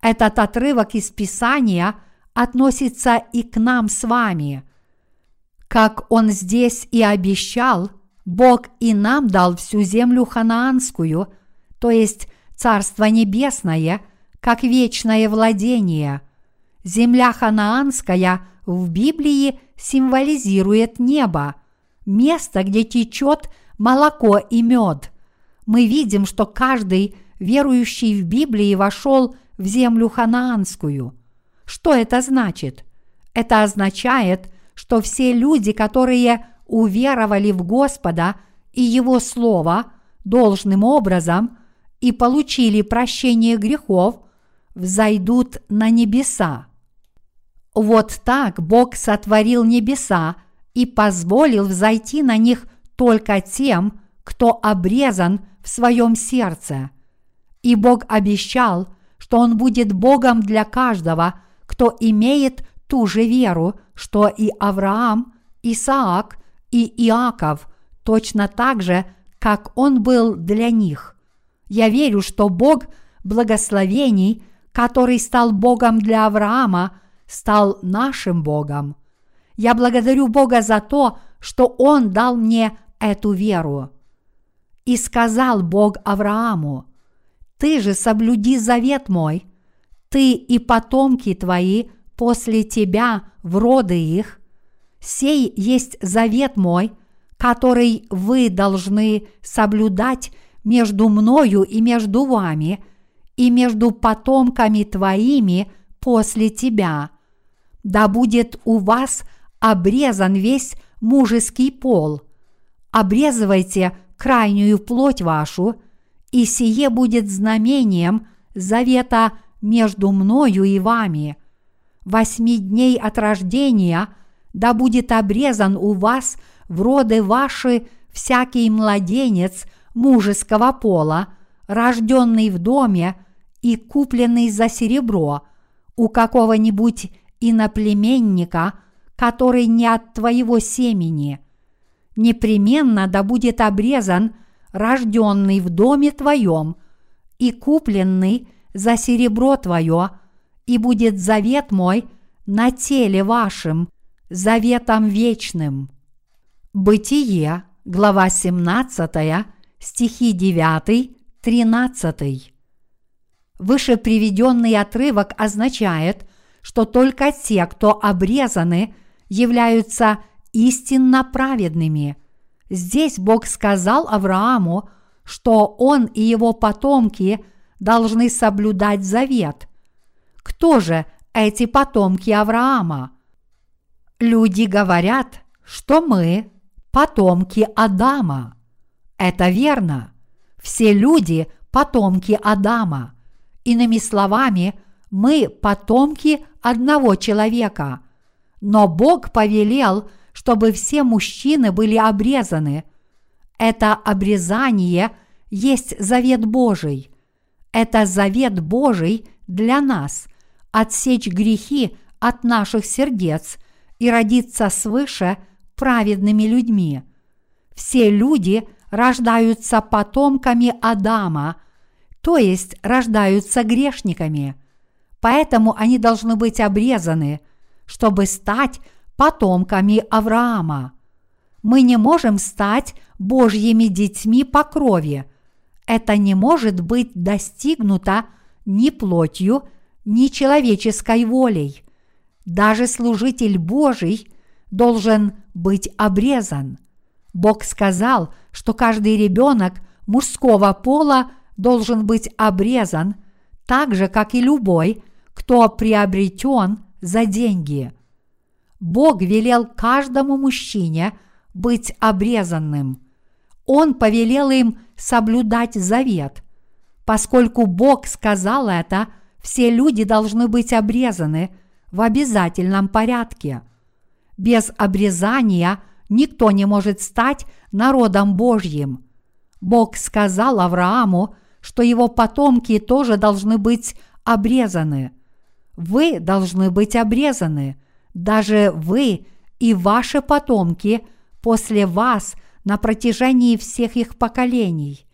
Этот отрывок из Писания относится и к нам с вами. Как он здесь и обещал, Бог и нам дал всю землю ханаанскую, то есть Царство Небесное, как вечное владение. Земля ханаанская в Библии символизирует небо, место, где течет молоко и мед. мы видим, что каждый верующий в Библии вошел в землю ханаанскую. Что это значит? Это означает, что все люди, которые уверовали в Господа и Его Слово должным образом и получили прощение грехов, взойдут на небеса. Вот так Бог сотворил небеса и позволил взойти на них только тем, кто обрезан в своем сердце. И Бог обещал, что Он будет Богом для каждого, кто имеет ту же веру, что и Авраам, Исаак и Иаков, точно так же, как Он был для них. Я верю, что Бог благословений, который стал Богом для Авраама, стал нашим Богом. Я благодарю Бога за то, что Он дал мне эту веру. И сказал Бог Аврааму, «Ты же соблюди завет мой, ты и потомки твои после тебя в роды их. Сей есть завет мой, который вы должны соблюдать между мною и между вами, и между потомками твоими после тебя. Да будет у вас обрезан весь мужеский пол. Обрезывайте крайнюю плоть вашу, и сие будет знамением завета между мною и вами. Восьми дней от рождения да будет обрезан у вас в роды ваши всякий младенец мужеского пола, рожденный в доме и купленный за серебро у какого-нибудь иноплеменника, который не от твоего семени. Непременно да будет обрезан рожденный в доме твоем и купленный за серебро твое, и будет завет мой на теле вашим, заветом вечным. Бытие, глава 17, стихи 9, 13. Выше приведенный отрывок означает, что только те, кто обрезаны, являются истинно праведными. Здесь Бог сказал Аврааму, что он и его потомки должны соблюдать завет. Кто же эти потомки Авраама? Люди говорят, что мы потомки Адама. Это верно. Все люди – потомки Адама. Иными словами, мы потомки одного человека. Но Бог повелел, чтобы все мужчины были обрезаны. Это обрезание есть завет Божий. Это завет Божий для нас – отсечь грехи от наших сердец и родиться свыше праведными людьми. Все люди рождаются потомками Адама, то есть рождаются грешниками. Поэтому они должны быть обрезаны, чтобы стать потомками Авраама. Мы не можем стать Божьими детьми по крови – это не может быть достигнуто ни плотью, ни человеческой волей. Даже служитель Божий должен быть обрезан. Бог сказал, что каждый ребенок мужского пола должен быть обрезан, так же, как и любой, кто приобретен за деньги. Бог велел каждому мужчине быть обрезанным. Он повелел им соблюдать завет. Поскольку Бог сказал это, все люди должны быть обрезаны в обязательном порядке. Без обрезания никто не может стать народом Божьим. Бог сказал Аврааму, что его потомки тоже должны быть обрезаны. Вы должны быть обрезаны, даже вы и ваши потомки после вас на протяжении всех их поколений.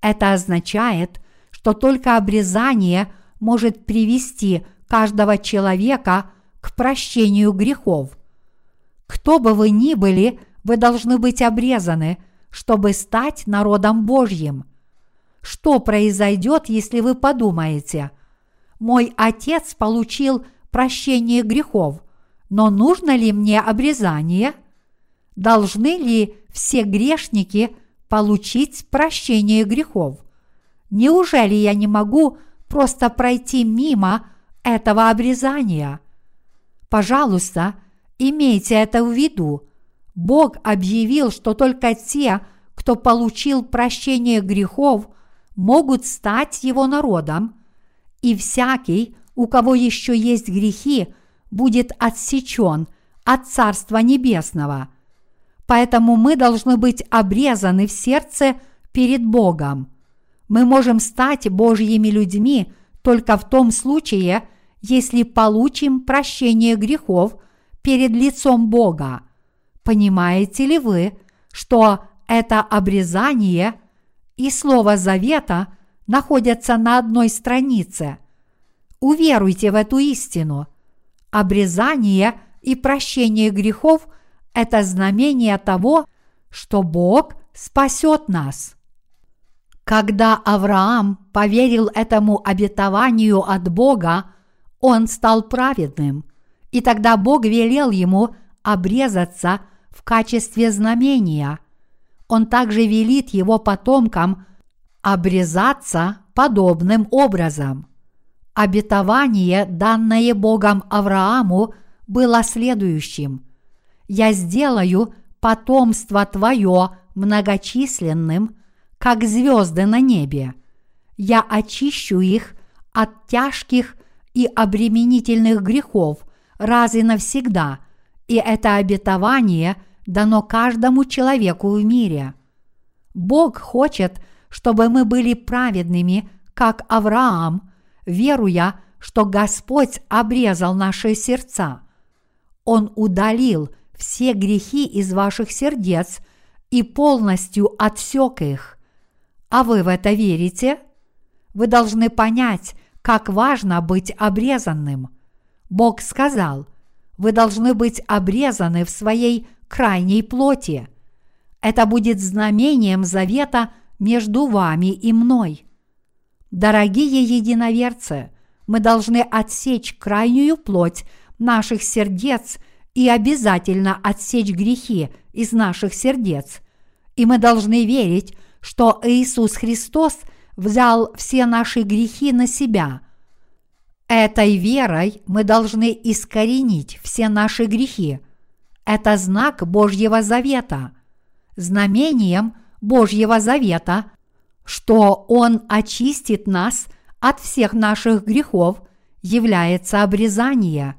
Это означает, что только обрезание может привести каждого человека к прощению грехов. Кто бы вы ни были, вы должны быть обрезаны, чтобы стать народом Божьим. Что произойдет, если вы подумаете, мой отец получил прощение грехов, но нужно ли мне обрезание – Должны ли все грешники получить прощение грехов. Неужели я не могу просто пройти мимо этого обрезания? Пожалуйста, имейте это в виду. Бог объявил, что только те, кто получил прощение грехов, могут стать его народом, и всякий, у кого еще есть грехи, будет отсечен от Царства Небесного. Поэтому мы должны быть обрезаны в сердце перед Богом. Мы можем стать Божьими людьми только в том случае, если получим прощение грехов перед лицом Бога. Понимаете ли вы, что это обрезание и слово завета находятся на одной странице? Уверуйте в эту истину. Обрезание и прощение грехов – это знамение того, что Бог спасет нас. Когда Авраам поверил этому обетованию от Бога, он стал праведным, и тогда Бог велел ему обрезаться в качестве знамения. Он также велит его потомкам обрезаться подобным образом. Обетование, данное Богом Аврааму, было следующим. «Я сделаю потомство твое многочисленным, как звезды на небе. Я очищу их от тяжких и обременительных грехов раз и навсегда, и это обетование дано каждому человеку в мире. Бог хочет, чтобы мы были праведными, как Авраам, веруя, что Господь обрезал наши сердца. Он удалил все грехи из ваших сердец и полностью отсек их. А вы в это верите? Вы должны понять, как важно быть обрезанным. Бог сказал, вы должны быть обрезаны в своей крайней плоти. Это будет знамением завета между вами и мной. Дорогие единоверцы, мы должны отсечь крайнюю плоть наших сердец и обязательно отсечь грехи из наших сердец. И мы должны верить, что Иисус Христос взял все наши грехи на себя. Этой верой мы должны искоренить все наши грехи. Это знак Божьего Завета. Знамением Божьего Завета, что Он очистит нас от всех наших грехов, является обрезание.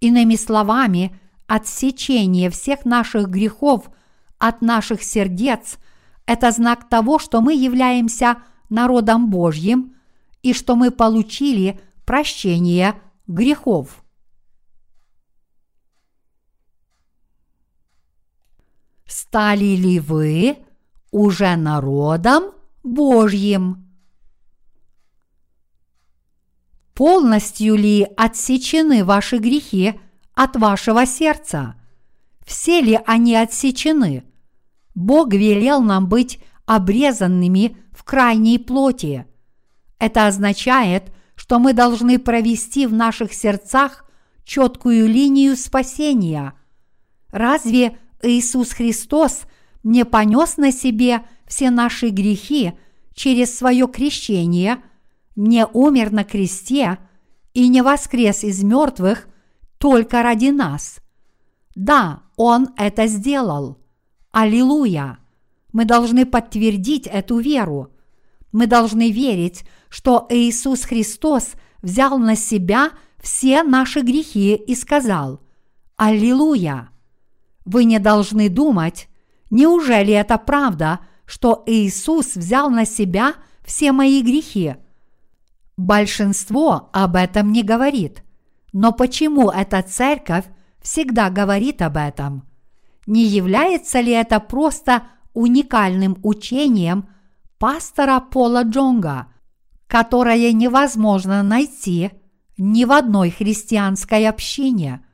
Иными словами, отсечение всех наших грехов от наших сердец – это знак того, что мы являемся народом Божьим и что мы получили прощение грехов. Стали ли вы уже народом Божьим? Полностью ли отсечены ваши грехи от вашего сердца? Все ли они отсечены? Бог велел нам быть обрезанными в крайней плоти. Это означает, что мы должны провести в наших сердцах четкую линию спасения. Разве Иисус Христос не понес на себе все наши грехи через свое крещение, не умер на кресте и не воскрес из мертвых только ради нас? Да, Он это сделал – Аллилуйя! Мы должны подтвердить эту веру. Мы должны верить, что Иисус Христос взял на себя все наши грехи и сказал «Аллилуйя!». Вы не должны думать, неужели это правда, что Иисус взял на себя все мои грехи? Большинство об этом не говорит. Но почему эта церковь всегда говорит об этом – не является ли это просто уникальным учением пастора Пола Джонга, которое невозможно найти ни в одной христианской общине?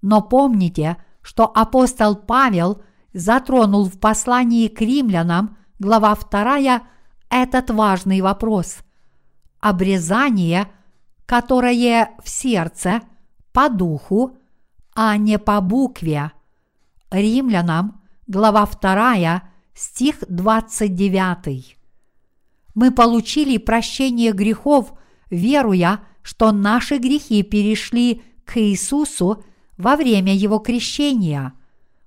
Но помните, что апостол Павел затронул в послании к римлянам, глава 2, этот важный вопрос. Обрезание, которое в сердце, по духу, а не по букве – Римлянам, глава 2, стих 29. Мы получили прощение грехов, веруя, что наши грехи перешли к Иисусу во время Его крещения.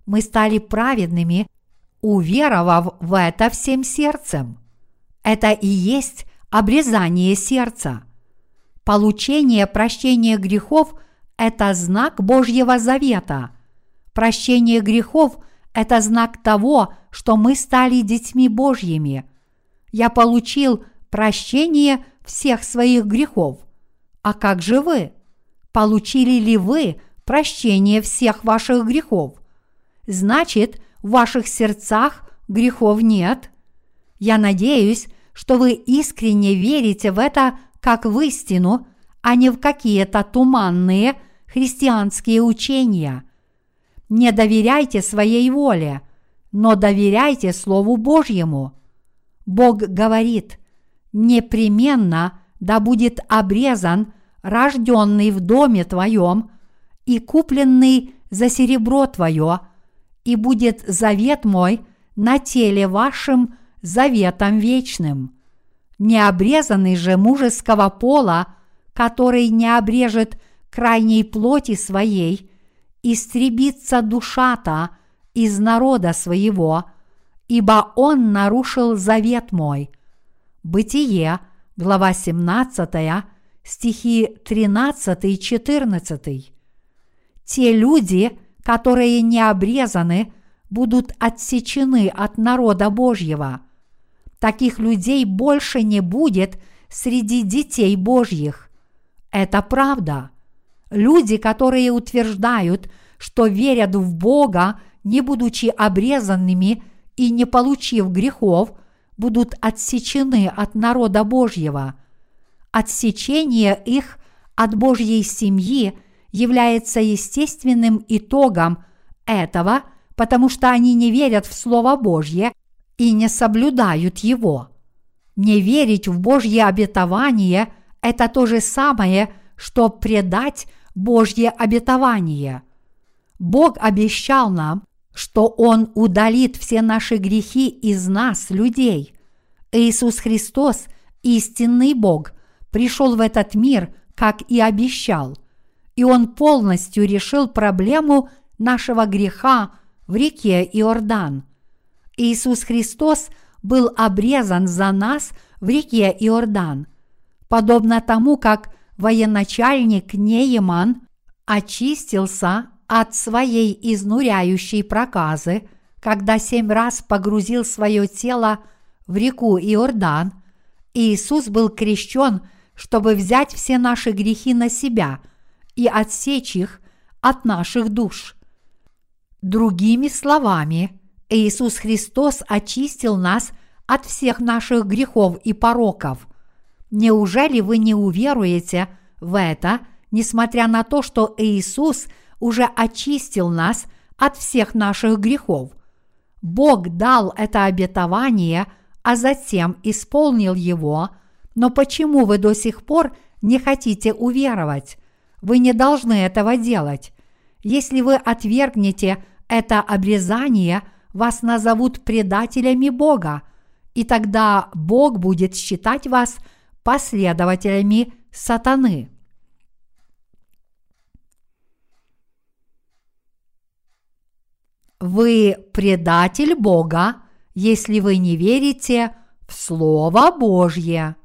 Мы стали праведными, уверовав в это всем сердцем. Это и есть обрезание сердца. Получение прощения грехов – это знак Божьего завета. Прощение грехов – это знак того, что мы стали детьми Божьими. Я получил прощение всех своих грехов. А как же вы? Получили ли вы прощение всех ваших грехов? Значит, в ваших сердцах грехов нет. Я надеюсь, что вы искренне верите в это как в истину, а не в какие-то туманные христианские учения. Не доверяйте своей воле, но доверяйте Слову Божьему. Бог говорит, непременно да будет обрезан рожденный в доме твоем и купленный за серебро твое, и будет завет мой на теле вашим заветом вечным. Необрезанный же мужеского пола, который не обрежет крайней плоти своей, истребится душа-то из народа своего, ибо он нарушил завет мой. Бытие, глава 17, стихи 13-14. Те люди, которые не обрезаны, будут отсечены от народа Божьего. Таких людей больше не будет среди детей Божьих. Это правда. Люди, которые утверждают, что верят в Бога, не будучи обрезанными и не получив грехов, будут отсечены от народа Божьего. Отсечение их от Божьей семьи является естественным итогом этого – потому что они не верят в Слово Божье и не соблюдают его. Не верить в Божье обетование – это то же самое, что предать Божье обетование. Бог обещал нам, что Он удалит все наши грехи из нас, людей. Иисус Христос, истинный Бог, пришел в этот мир, как и обещал, и Он полностью решил проблему нашего греха в реке Иордан. Иисус Христос был обрезан за нас в реке Иордан, подобно тому, как военачальник Нееман очистился от своей изнуряющей проказы, когда семь раз погрузил свое тело в реку Иордан, Иисус был крещен, чтобы взять все наши грехи на себя и отсечь их от наших душ. Другими словами, Иисус Христос очистил нас от всех наших грехов и пороков. Неужели вы не уверуете в это, несмотря на то, что Иисус уже очистил нас от всех наших грехов? Бог дал это обетование, а затем исполнил его, но почему вы до сих пор не хотите уверовать? Вы не должны этого делать. Если вы отвергнете это обрезание, вас назовут предателями Бога, и тогда Бог будет считать вас последователями сатаны. Вы предатель Бога, если вы не верите в Слово Божье.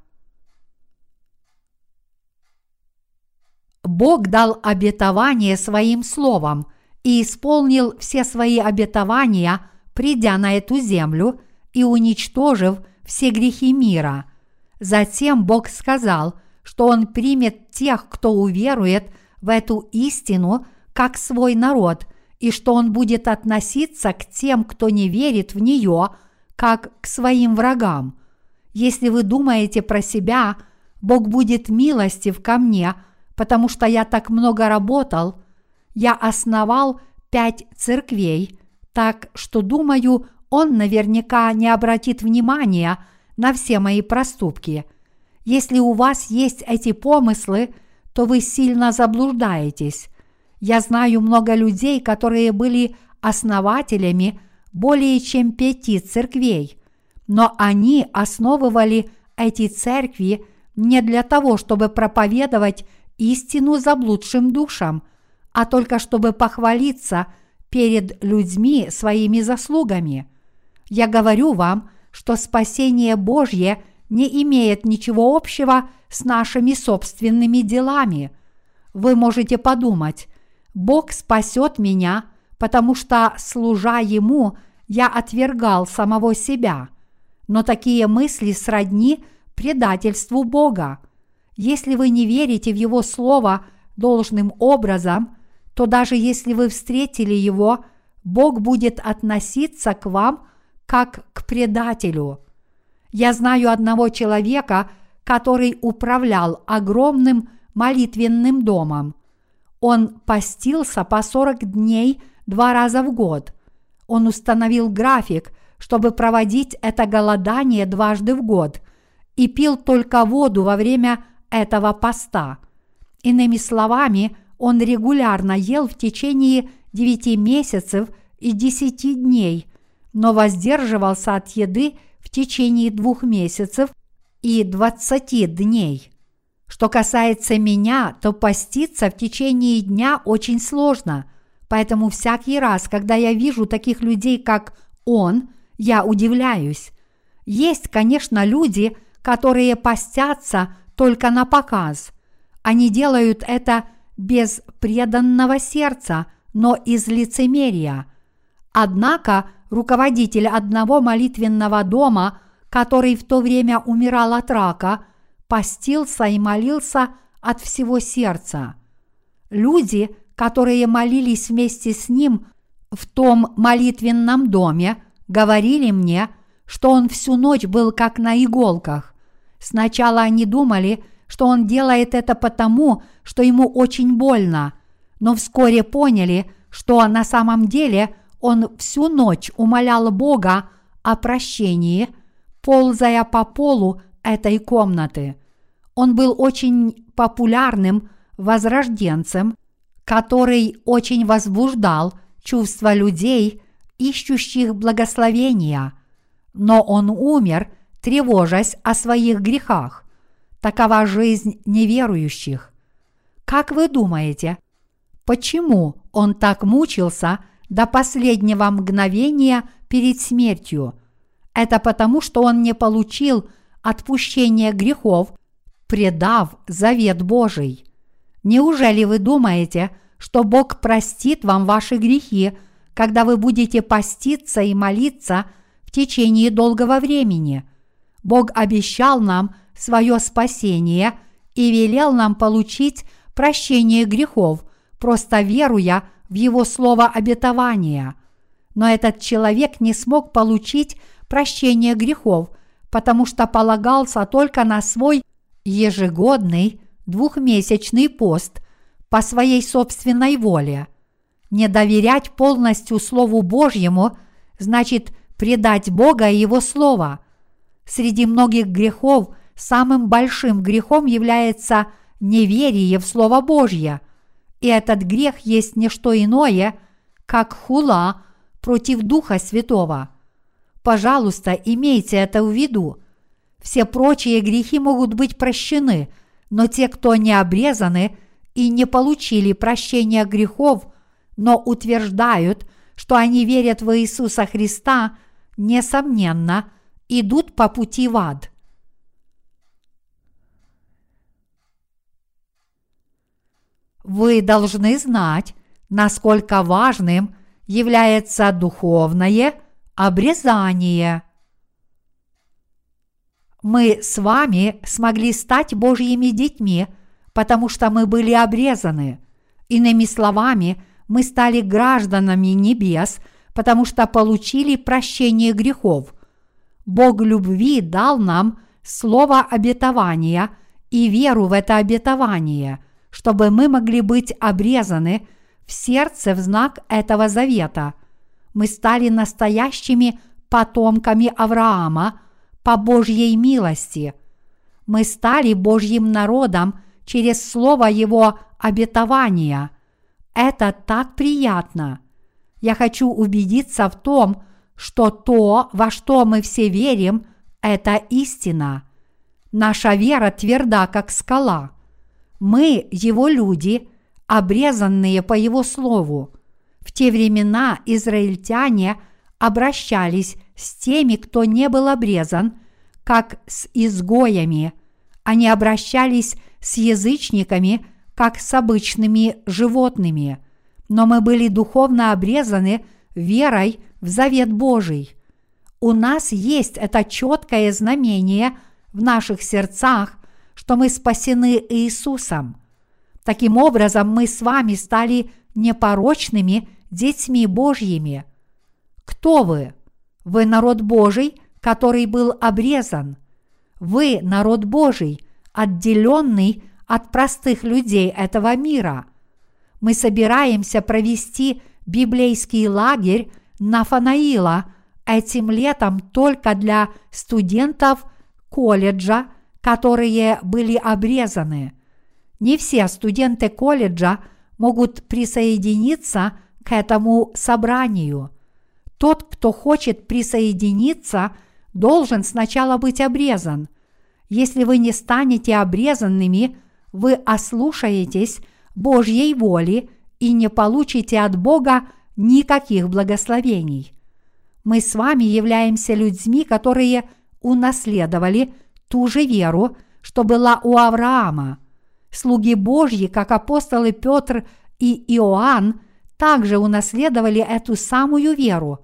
Бог дал обетование своим словом и исполнил все свои обетования, придя на эту землю и уничтожив все грехи мира. Затем Бог сказал, что Он примет тех, кто уверует в эту истину, как свой народ, и что Он будет относиться к тем, кто не верит в нее, как к своим врагам. Если вы думаете про себя, Бог будет милостив ко мне – потому что я так много работал, я основал пять церквей, так что, думаю, он наверняка не обратит внимания на все мои проступки. Если у вас есть эти помыслы, то вы сильно заблуждаетесь. Я знаю много людей, которые были основателями более чем пяти церквей, но они основывали эти церкви не для того, чтобы проповедовать истину заблудшим душам, а только чтобы похвалиться перед людьми своими заслугами. Я говорю вам, что спасение Божье не имеет ничего общего с нашими собственными делами. Вы можете подумать, Бог спасет меня, потому что, служа Ему, я отвергал самого себя. Но такие мысли сродни предательству Бога. Если вы не верите в Его Слово должным образом, то даже если вы встретили Его, Бог будет относиться к вам как к предателю. Я знаю одного человека, который управлял огромным молитвенным домом. Он постился по 40 дней два раза в год. Он установил график, чтобы проводить это голодание дважды в год и пил только воду во время этого поста. Иными словами, он регулярно ел в течение девяти месяцев и десяти дней, но воздерживался от еды в течение двух месяцев и двадцати дней. Что касается меня, то поститься в течение дня очень сложно, поэтому всякий раз, когда я вижу таких людей, как он, я удивляюсь. Есть, конечно, люди, которые постятся только на показ. Они делают это без преданного сердца, но из лицемерия. Однако руководитель одного молитвенного дома, который в то время умирал от рака – постился и молился от всего сердца. Люди, которые молились вместе с ним в том молитвенном доме, говорили мне, что он всю ночь был как на иголках. Сначала они думали, что он делает это потому, что ему очень больно, но вскоре поняли, что на самом деле он всю ночь умолял Бога о прощении, ползая по полу этой комнаты. Он был очень популярным возрожденцем, который очень возбуждал чувства людей, ищущих благословения. Но он умер, тревожась о своих грехах. Такова жизнь неверующих. Как вы думаете, почему он так мучился до последнего мгновения перед смертью? Это потому, что он не получил отпущения грехов предав завет Божий. Неужели вы думаете, что Бог простит вам ваши грехи, когда вы будете поститься и молиться в течение долгого времени? Бог обещал нам свое спасение и велел нам получить прощение грехов, просто веруя в Его слово обетования. Но этот человек не смог получить прощение грехов, потому что полагался только на свой ежегодный двухмесячный пост по своей собственной воле. Не доверять полностью Слову Божьему значит предать Бога и Его Слово. Среди многих грехов самым большим грехом является неверие в Слово Божье. И этот грех есть не что иное, как хула против Духа Святого. Пожалуйста, имейте это в виду – все прочие грехи могут быть прощены, но те, кто не обрезаны и не получили прощения грехов, но утверждают, что они верят в Иисуса Христа, несомненно, идут по пути в ад. Вы должны знать, насколько важным является духовное обрезание – мы с вами смогли стать Божьими детьми, потому что мы были обрезаны. Иными словами, мы стали гражданами небес, потому что получили прощение грехов. Бог любви дал нам слово обетования и веру в это обетование, чтобы мы могли быть обрезаны в сердце в знак этого завета. Мы стали настоящими потомками Авраама – по Божьей милости. Мы стали Божьим народом через слово Его обетования. Это так приятно. Я хочу убедиться в том, что то, во что мы все верим, это истина. Наша вера тверда, как скала. Мы, Его люди, обрезанные по Его слову. В те времена израильтяне обращались с теми, кто не был обрезан, как с изгоями. Они обращались с язычниками, как с обычными животными. Но мы были духовно обрезаны верой в завет Божий. У нас есть это четкое знамение в наших сердцах, что мы спасены Иисусом. Таким образом, мы с вами стали непорочными детьми Божьими. Кто вы? Вы народ Божий, который был обрезан. Вы народ Божий, отделенный от простых людей этого мира. Мы собираемся провести библейский лагерь на Фанаила этим летом только для студентов колледжа, которые были обрезаны. Не все студенты колледжа могут присоединиться к этому собранию. Тот, кто хочет присоединиться, должен сначала быть обрезан. Если вы не станете обрезанными, вы ослушаетесь Божьей воли и не получите от Бога никаких благословений. Мы с вами являемся людьми, которые унаследовали ту же веру, что была у Авраама. Слуги Божьи, как апостолы Петр и Иоанн, также унаследовали эту самую веру.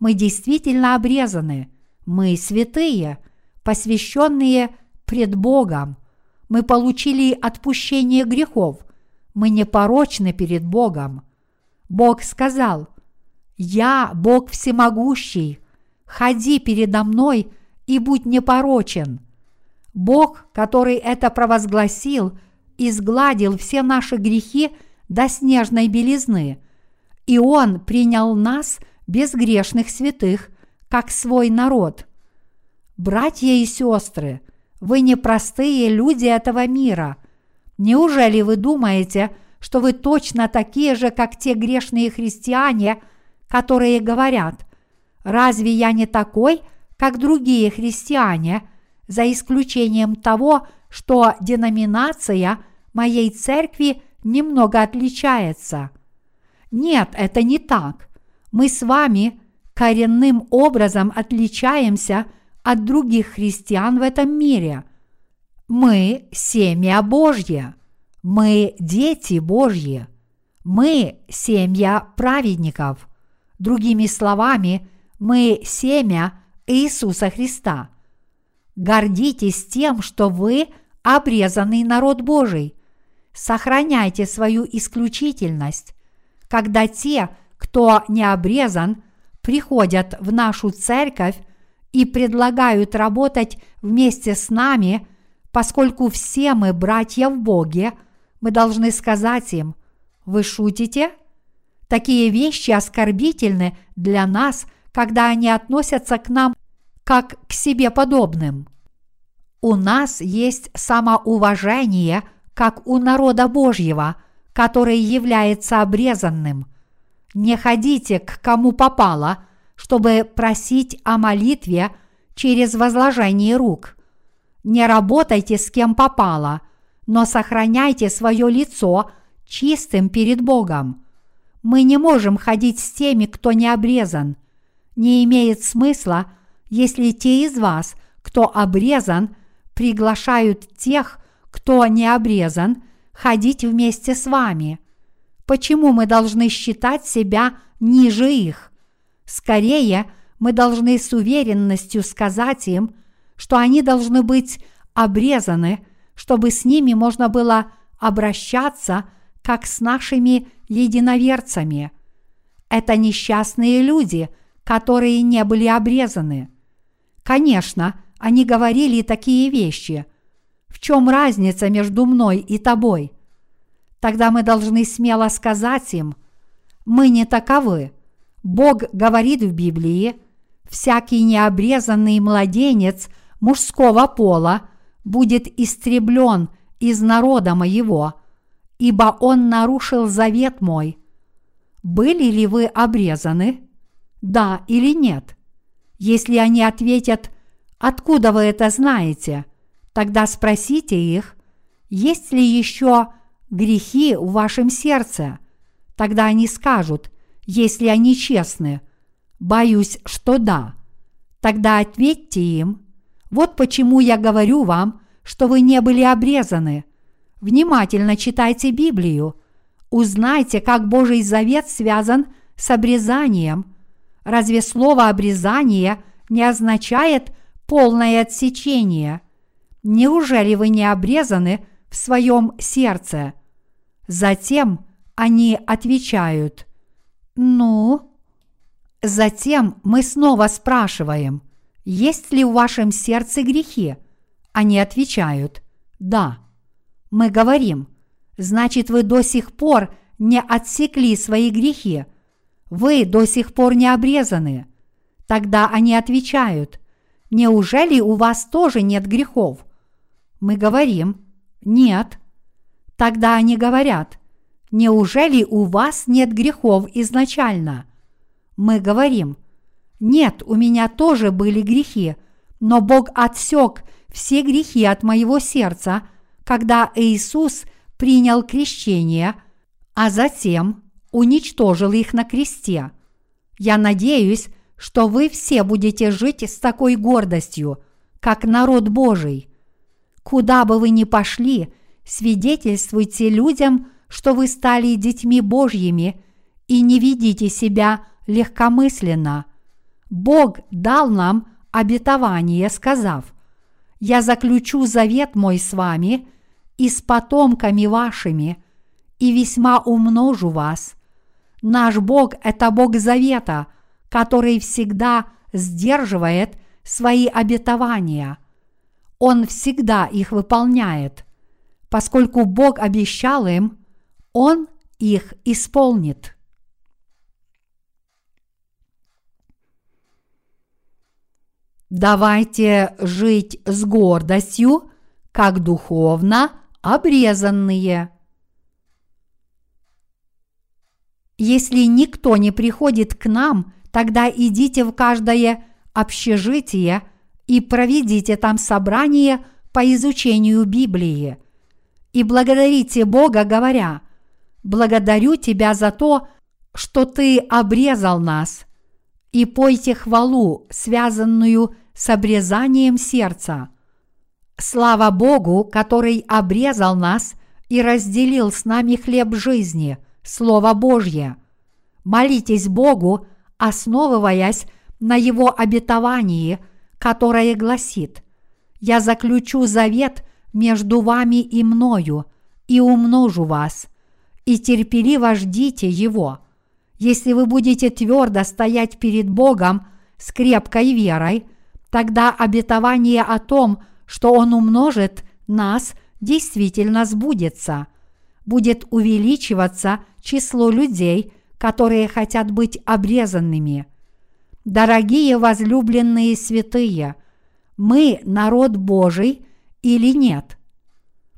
Мы действительно обрезаны, мы святые, посвященные пред Богом. Мы получили отпущение грехов, мы непорочны перед Богом. Бог сказал, «Я Бог всемогущий, ходи передо мной и будь непорочен». Бог, который это провозгласил, изгладил все наши грехи до снежной белизны, и Он принял нас, безгрешных святых, как свой народ. Братья и сестры, вы не простые люди этого мира. Неужели вы думаете, что вы точно такие же, как те грешные христиане, которые говорят, «Разве я не такой, как другие христиане», за исключением того, что деноминация моей церкви немного отличается. Нет, это не так. Мы с вами коренным образом отличаемся от других христиан в этом мире. Мы семья Божья. Мы дети Божьи. Мы семья праведников. Другими словами, мы семя Иисуса Христа. Гордитесь тем, что вы обрезанный народ Божий. Сохраняйте свою исключительность. Когда те, кто не обрезан, приходят в нашу церковь и предлагают работать вместе с нами, поскольку все мы братья в Боге, мы должны сказать им, вы шутите? Такие вещи оскорбительны для нас, когда они относятся к нам как к себе подобным. У нас есть самоуважение, как у народа Божьего, который является обрезанным. Не ходите к кому попало, чтобы просить о молитве через возложение рук. Не работайте с кем попало, но сохраняйте свое лицо чистым перед Богом. Мы не можем ходить с теми, кто не обрезан. Не имеет смысла – если те из вас, кто обрезан, приглашают тех, кто не обрезан, ходить вместе с вами. Почему мы должны считать себя ниже их? Скорее, мы должны с уверенностью сказать им, что они должны быть обрезаны, чтобы с ними можно было обращаться, как с нашими единоверцами. Это несчастные люди, которые не были обрезаны. Конечно, они говорили такие вещи. В чем разница между мной и тобой? Тогда мы должны смело сказать им, мы не таковы. Бог говорит в Библии, всякий необрезанный младенец мужского пола будет истреблен из народа моего, ибо он нарушил завет мой. Были ли вы обрезаны? да или нет. Если они ответят «Откуда вы это знаете?», тогда спросите их, есть ли еще грехи в вашем сердце. Тогда они скажут, если они честны. Боюсь, что да. Тогда ответьте им, вот почему я говорю вам, что вы не были обрезаны. Внимательно читайте Библию. Узнайте, как Божий завет связан с обрезанием. Разве слово обрезание не означает полное отсечение? Неужели вы не обрезаны в своем сердце? Затем они отвечают, ну, Затем мы снова спрашиваем, есть ли в вашем сердце грехи? Они отвечают, да. Мы говорим, значит вы до сих пор не отсекли свои грехи, вы до сих пор не обрезаны. Тогда они отвечают, неужели у вас тоже нет грехов? Мы говорим, нет. Тогда они говорят, неужели у вас нет грехов изначально? Мы говорим, нет, у меня тоже были грехи, но Бог отсек все грехи от моего сердца, когда Иисус принял крещение, а затем уничтожил их на кресте. Я надеюсь, что вы все будете жить с такой гордостью, как народ Божий. Куда бы вы ни пошли, свидетельствуйте людям, что вы стали детьми Божьими и не ведите себя легкомысленно. Бог дал нам обетование, сказав, «Я заключу завет мой с вами и с потомками вашими, и весьма умножу вас». Наш Бог – это Бог завета, который всегда сдерживает свои обетования. Он всегда их выполняет. Поскольку Бог обещал им, Он их исполнит. Давайте жить с гордостью, как духовно обрезанные. Если никто не приходит к нам, тогда идите в каждое общежитие и проведите там собрание по изучению Библии. И благодарите Бога, говоря, «Благодарю Тебя за то, что Ты обрезал нас», и пойте хвалу, связанную с обрезанием сердца. Слава Богу, который обрезал нас и разделил с нами хлеб жизни, Слово Божье. Молитесь Богу, основываясь на Его обетовании, которое гласит «Я заключу завет между вами и мною и умножу вас, и терпеливо ждите Его». Если вы будете твердо стоять перед Богом с крепкой верой, тогда обетование о том, что Он умножит нас, действительно сбудется. Будет увеличиваться число людей, которые хотят быть обрезанными. Дорогие возлюбленные святые, мы народ Божий или нет?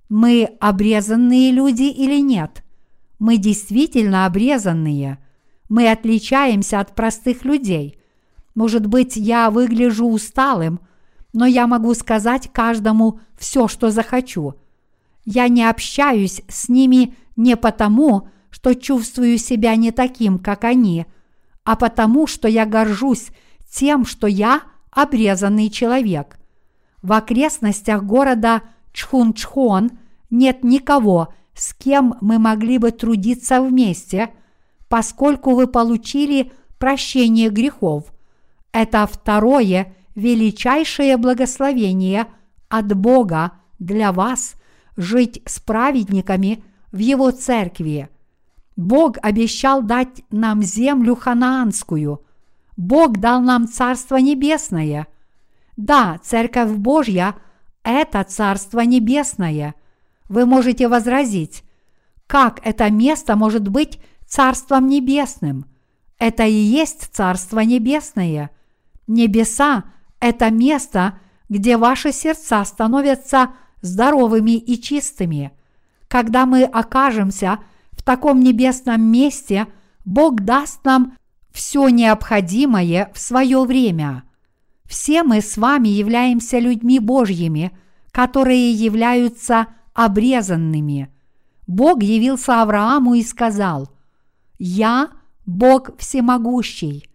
Мы обрезанные люди или нет? Мы действительно обрезанные. Мы отличаемся от простых людей – может быть, я выгляжу усталым, но я могу сказать каждому все, что захочу. Я не общаюсь с ними не потому, что чувствую себя не таким, как они, а потому, что я горжусь тем, что я обрезанный человек. В окрестностях города Чхунчхон нет никого, с кем мы могли бы трудиться вместе, поскольку вы получили прощение грехов. Это второе величайшее благословение от Бога для вас жить с праведниками в Его церкви. Бог обещал дать нам землю ханаанскую. Бог дал нам Царство Небесное. Да, Церковь Божья – это Царство Небесное. Вы можете возразить, как это место может быть Царством Небесным? Это и есть Царство Небесное – Небеса – это место, где ваши сердца становятся здоровыми и чистыми. Когда мы окажемся в таком небесном месте, Бог даст нам все необходимое в свое время. Все мы с вами являемся людьми Божьими, которые являются обрезанными. Бог явился Аврааму и сказал, «Я Бог всемогущий.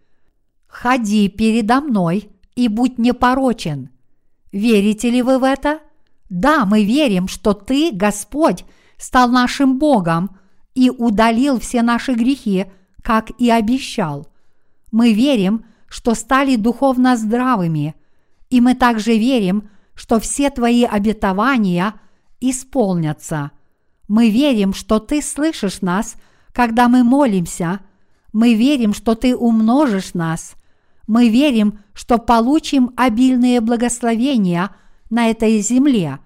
Ходи передо мной и будь непорочен». Верите ли вы в это? Да, мы верим, что Ты, Господь, стал нашим Богом и удалил все наши грехи, как и обещал. Мы верим, что стали духовно здравыми, и мы также верим, что все твои обетования исполнятся. Мы верим, что ты слышишь нас, когда мы молимся. Мы верим, что ты умножишь нас. Мы верим, что получим обильные благословения на этой земле.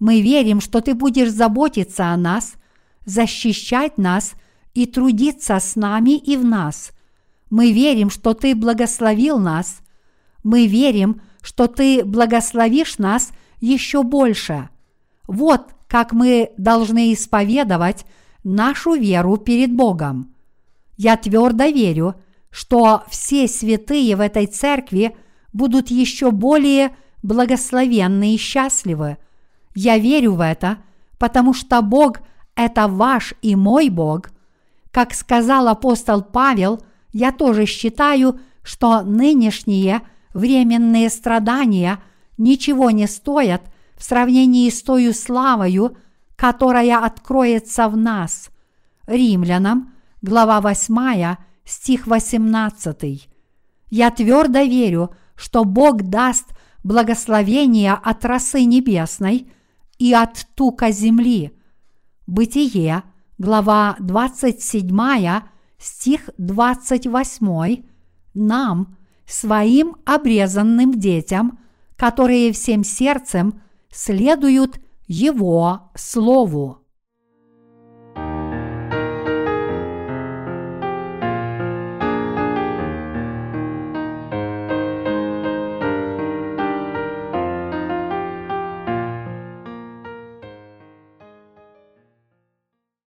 Мы верим, что ты будешь заботиться о нас, защищать нас и трудиться с нами и в нас. Мы верим, что Ты благословил нас. Мы верим, что Ты благословишь нас еще больше. Вот как мы должны исповедовать нашу веру перед Богом. Я твердо верю, что все святые в этой церкви будут еще более благословенны и счастливы. Я верю в это, потому что Бог – это ваш и мой Бог. Как сказал апостол Павел – я тоже считаю, что нынешние временные страдания ничего не стоят в сравнении с той славою, которая откроется в нас. Римлянам, глава 8, стих 18. Я твердо верю, что Бог даст благословение от росы небесной и от тука земли. Бытие, глава 27, стих 28, нам, своим обрезанным детям, которые всем сердцем следуют Его Слову.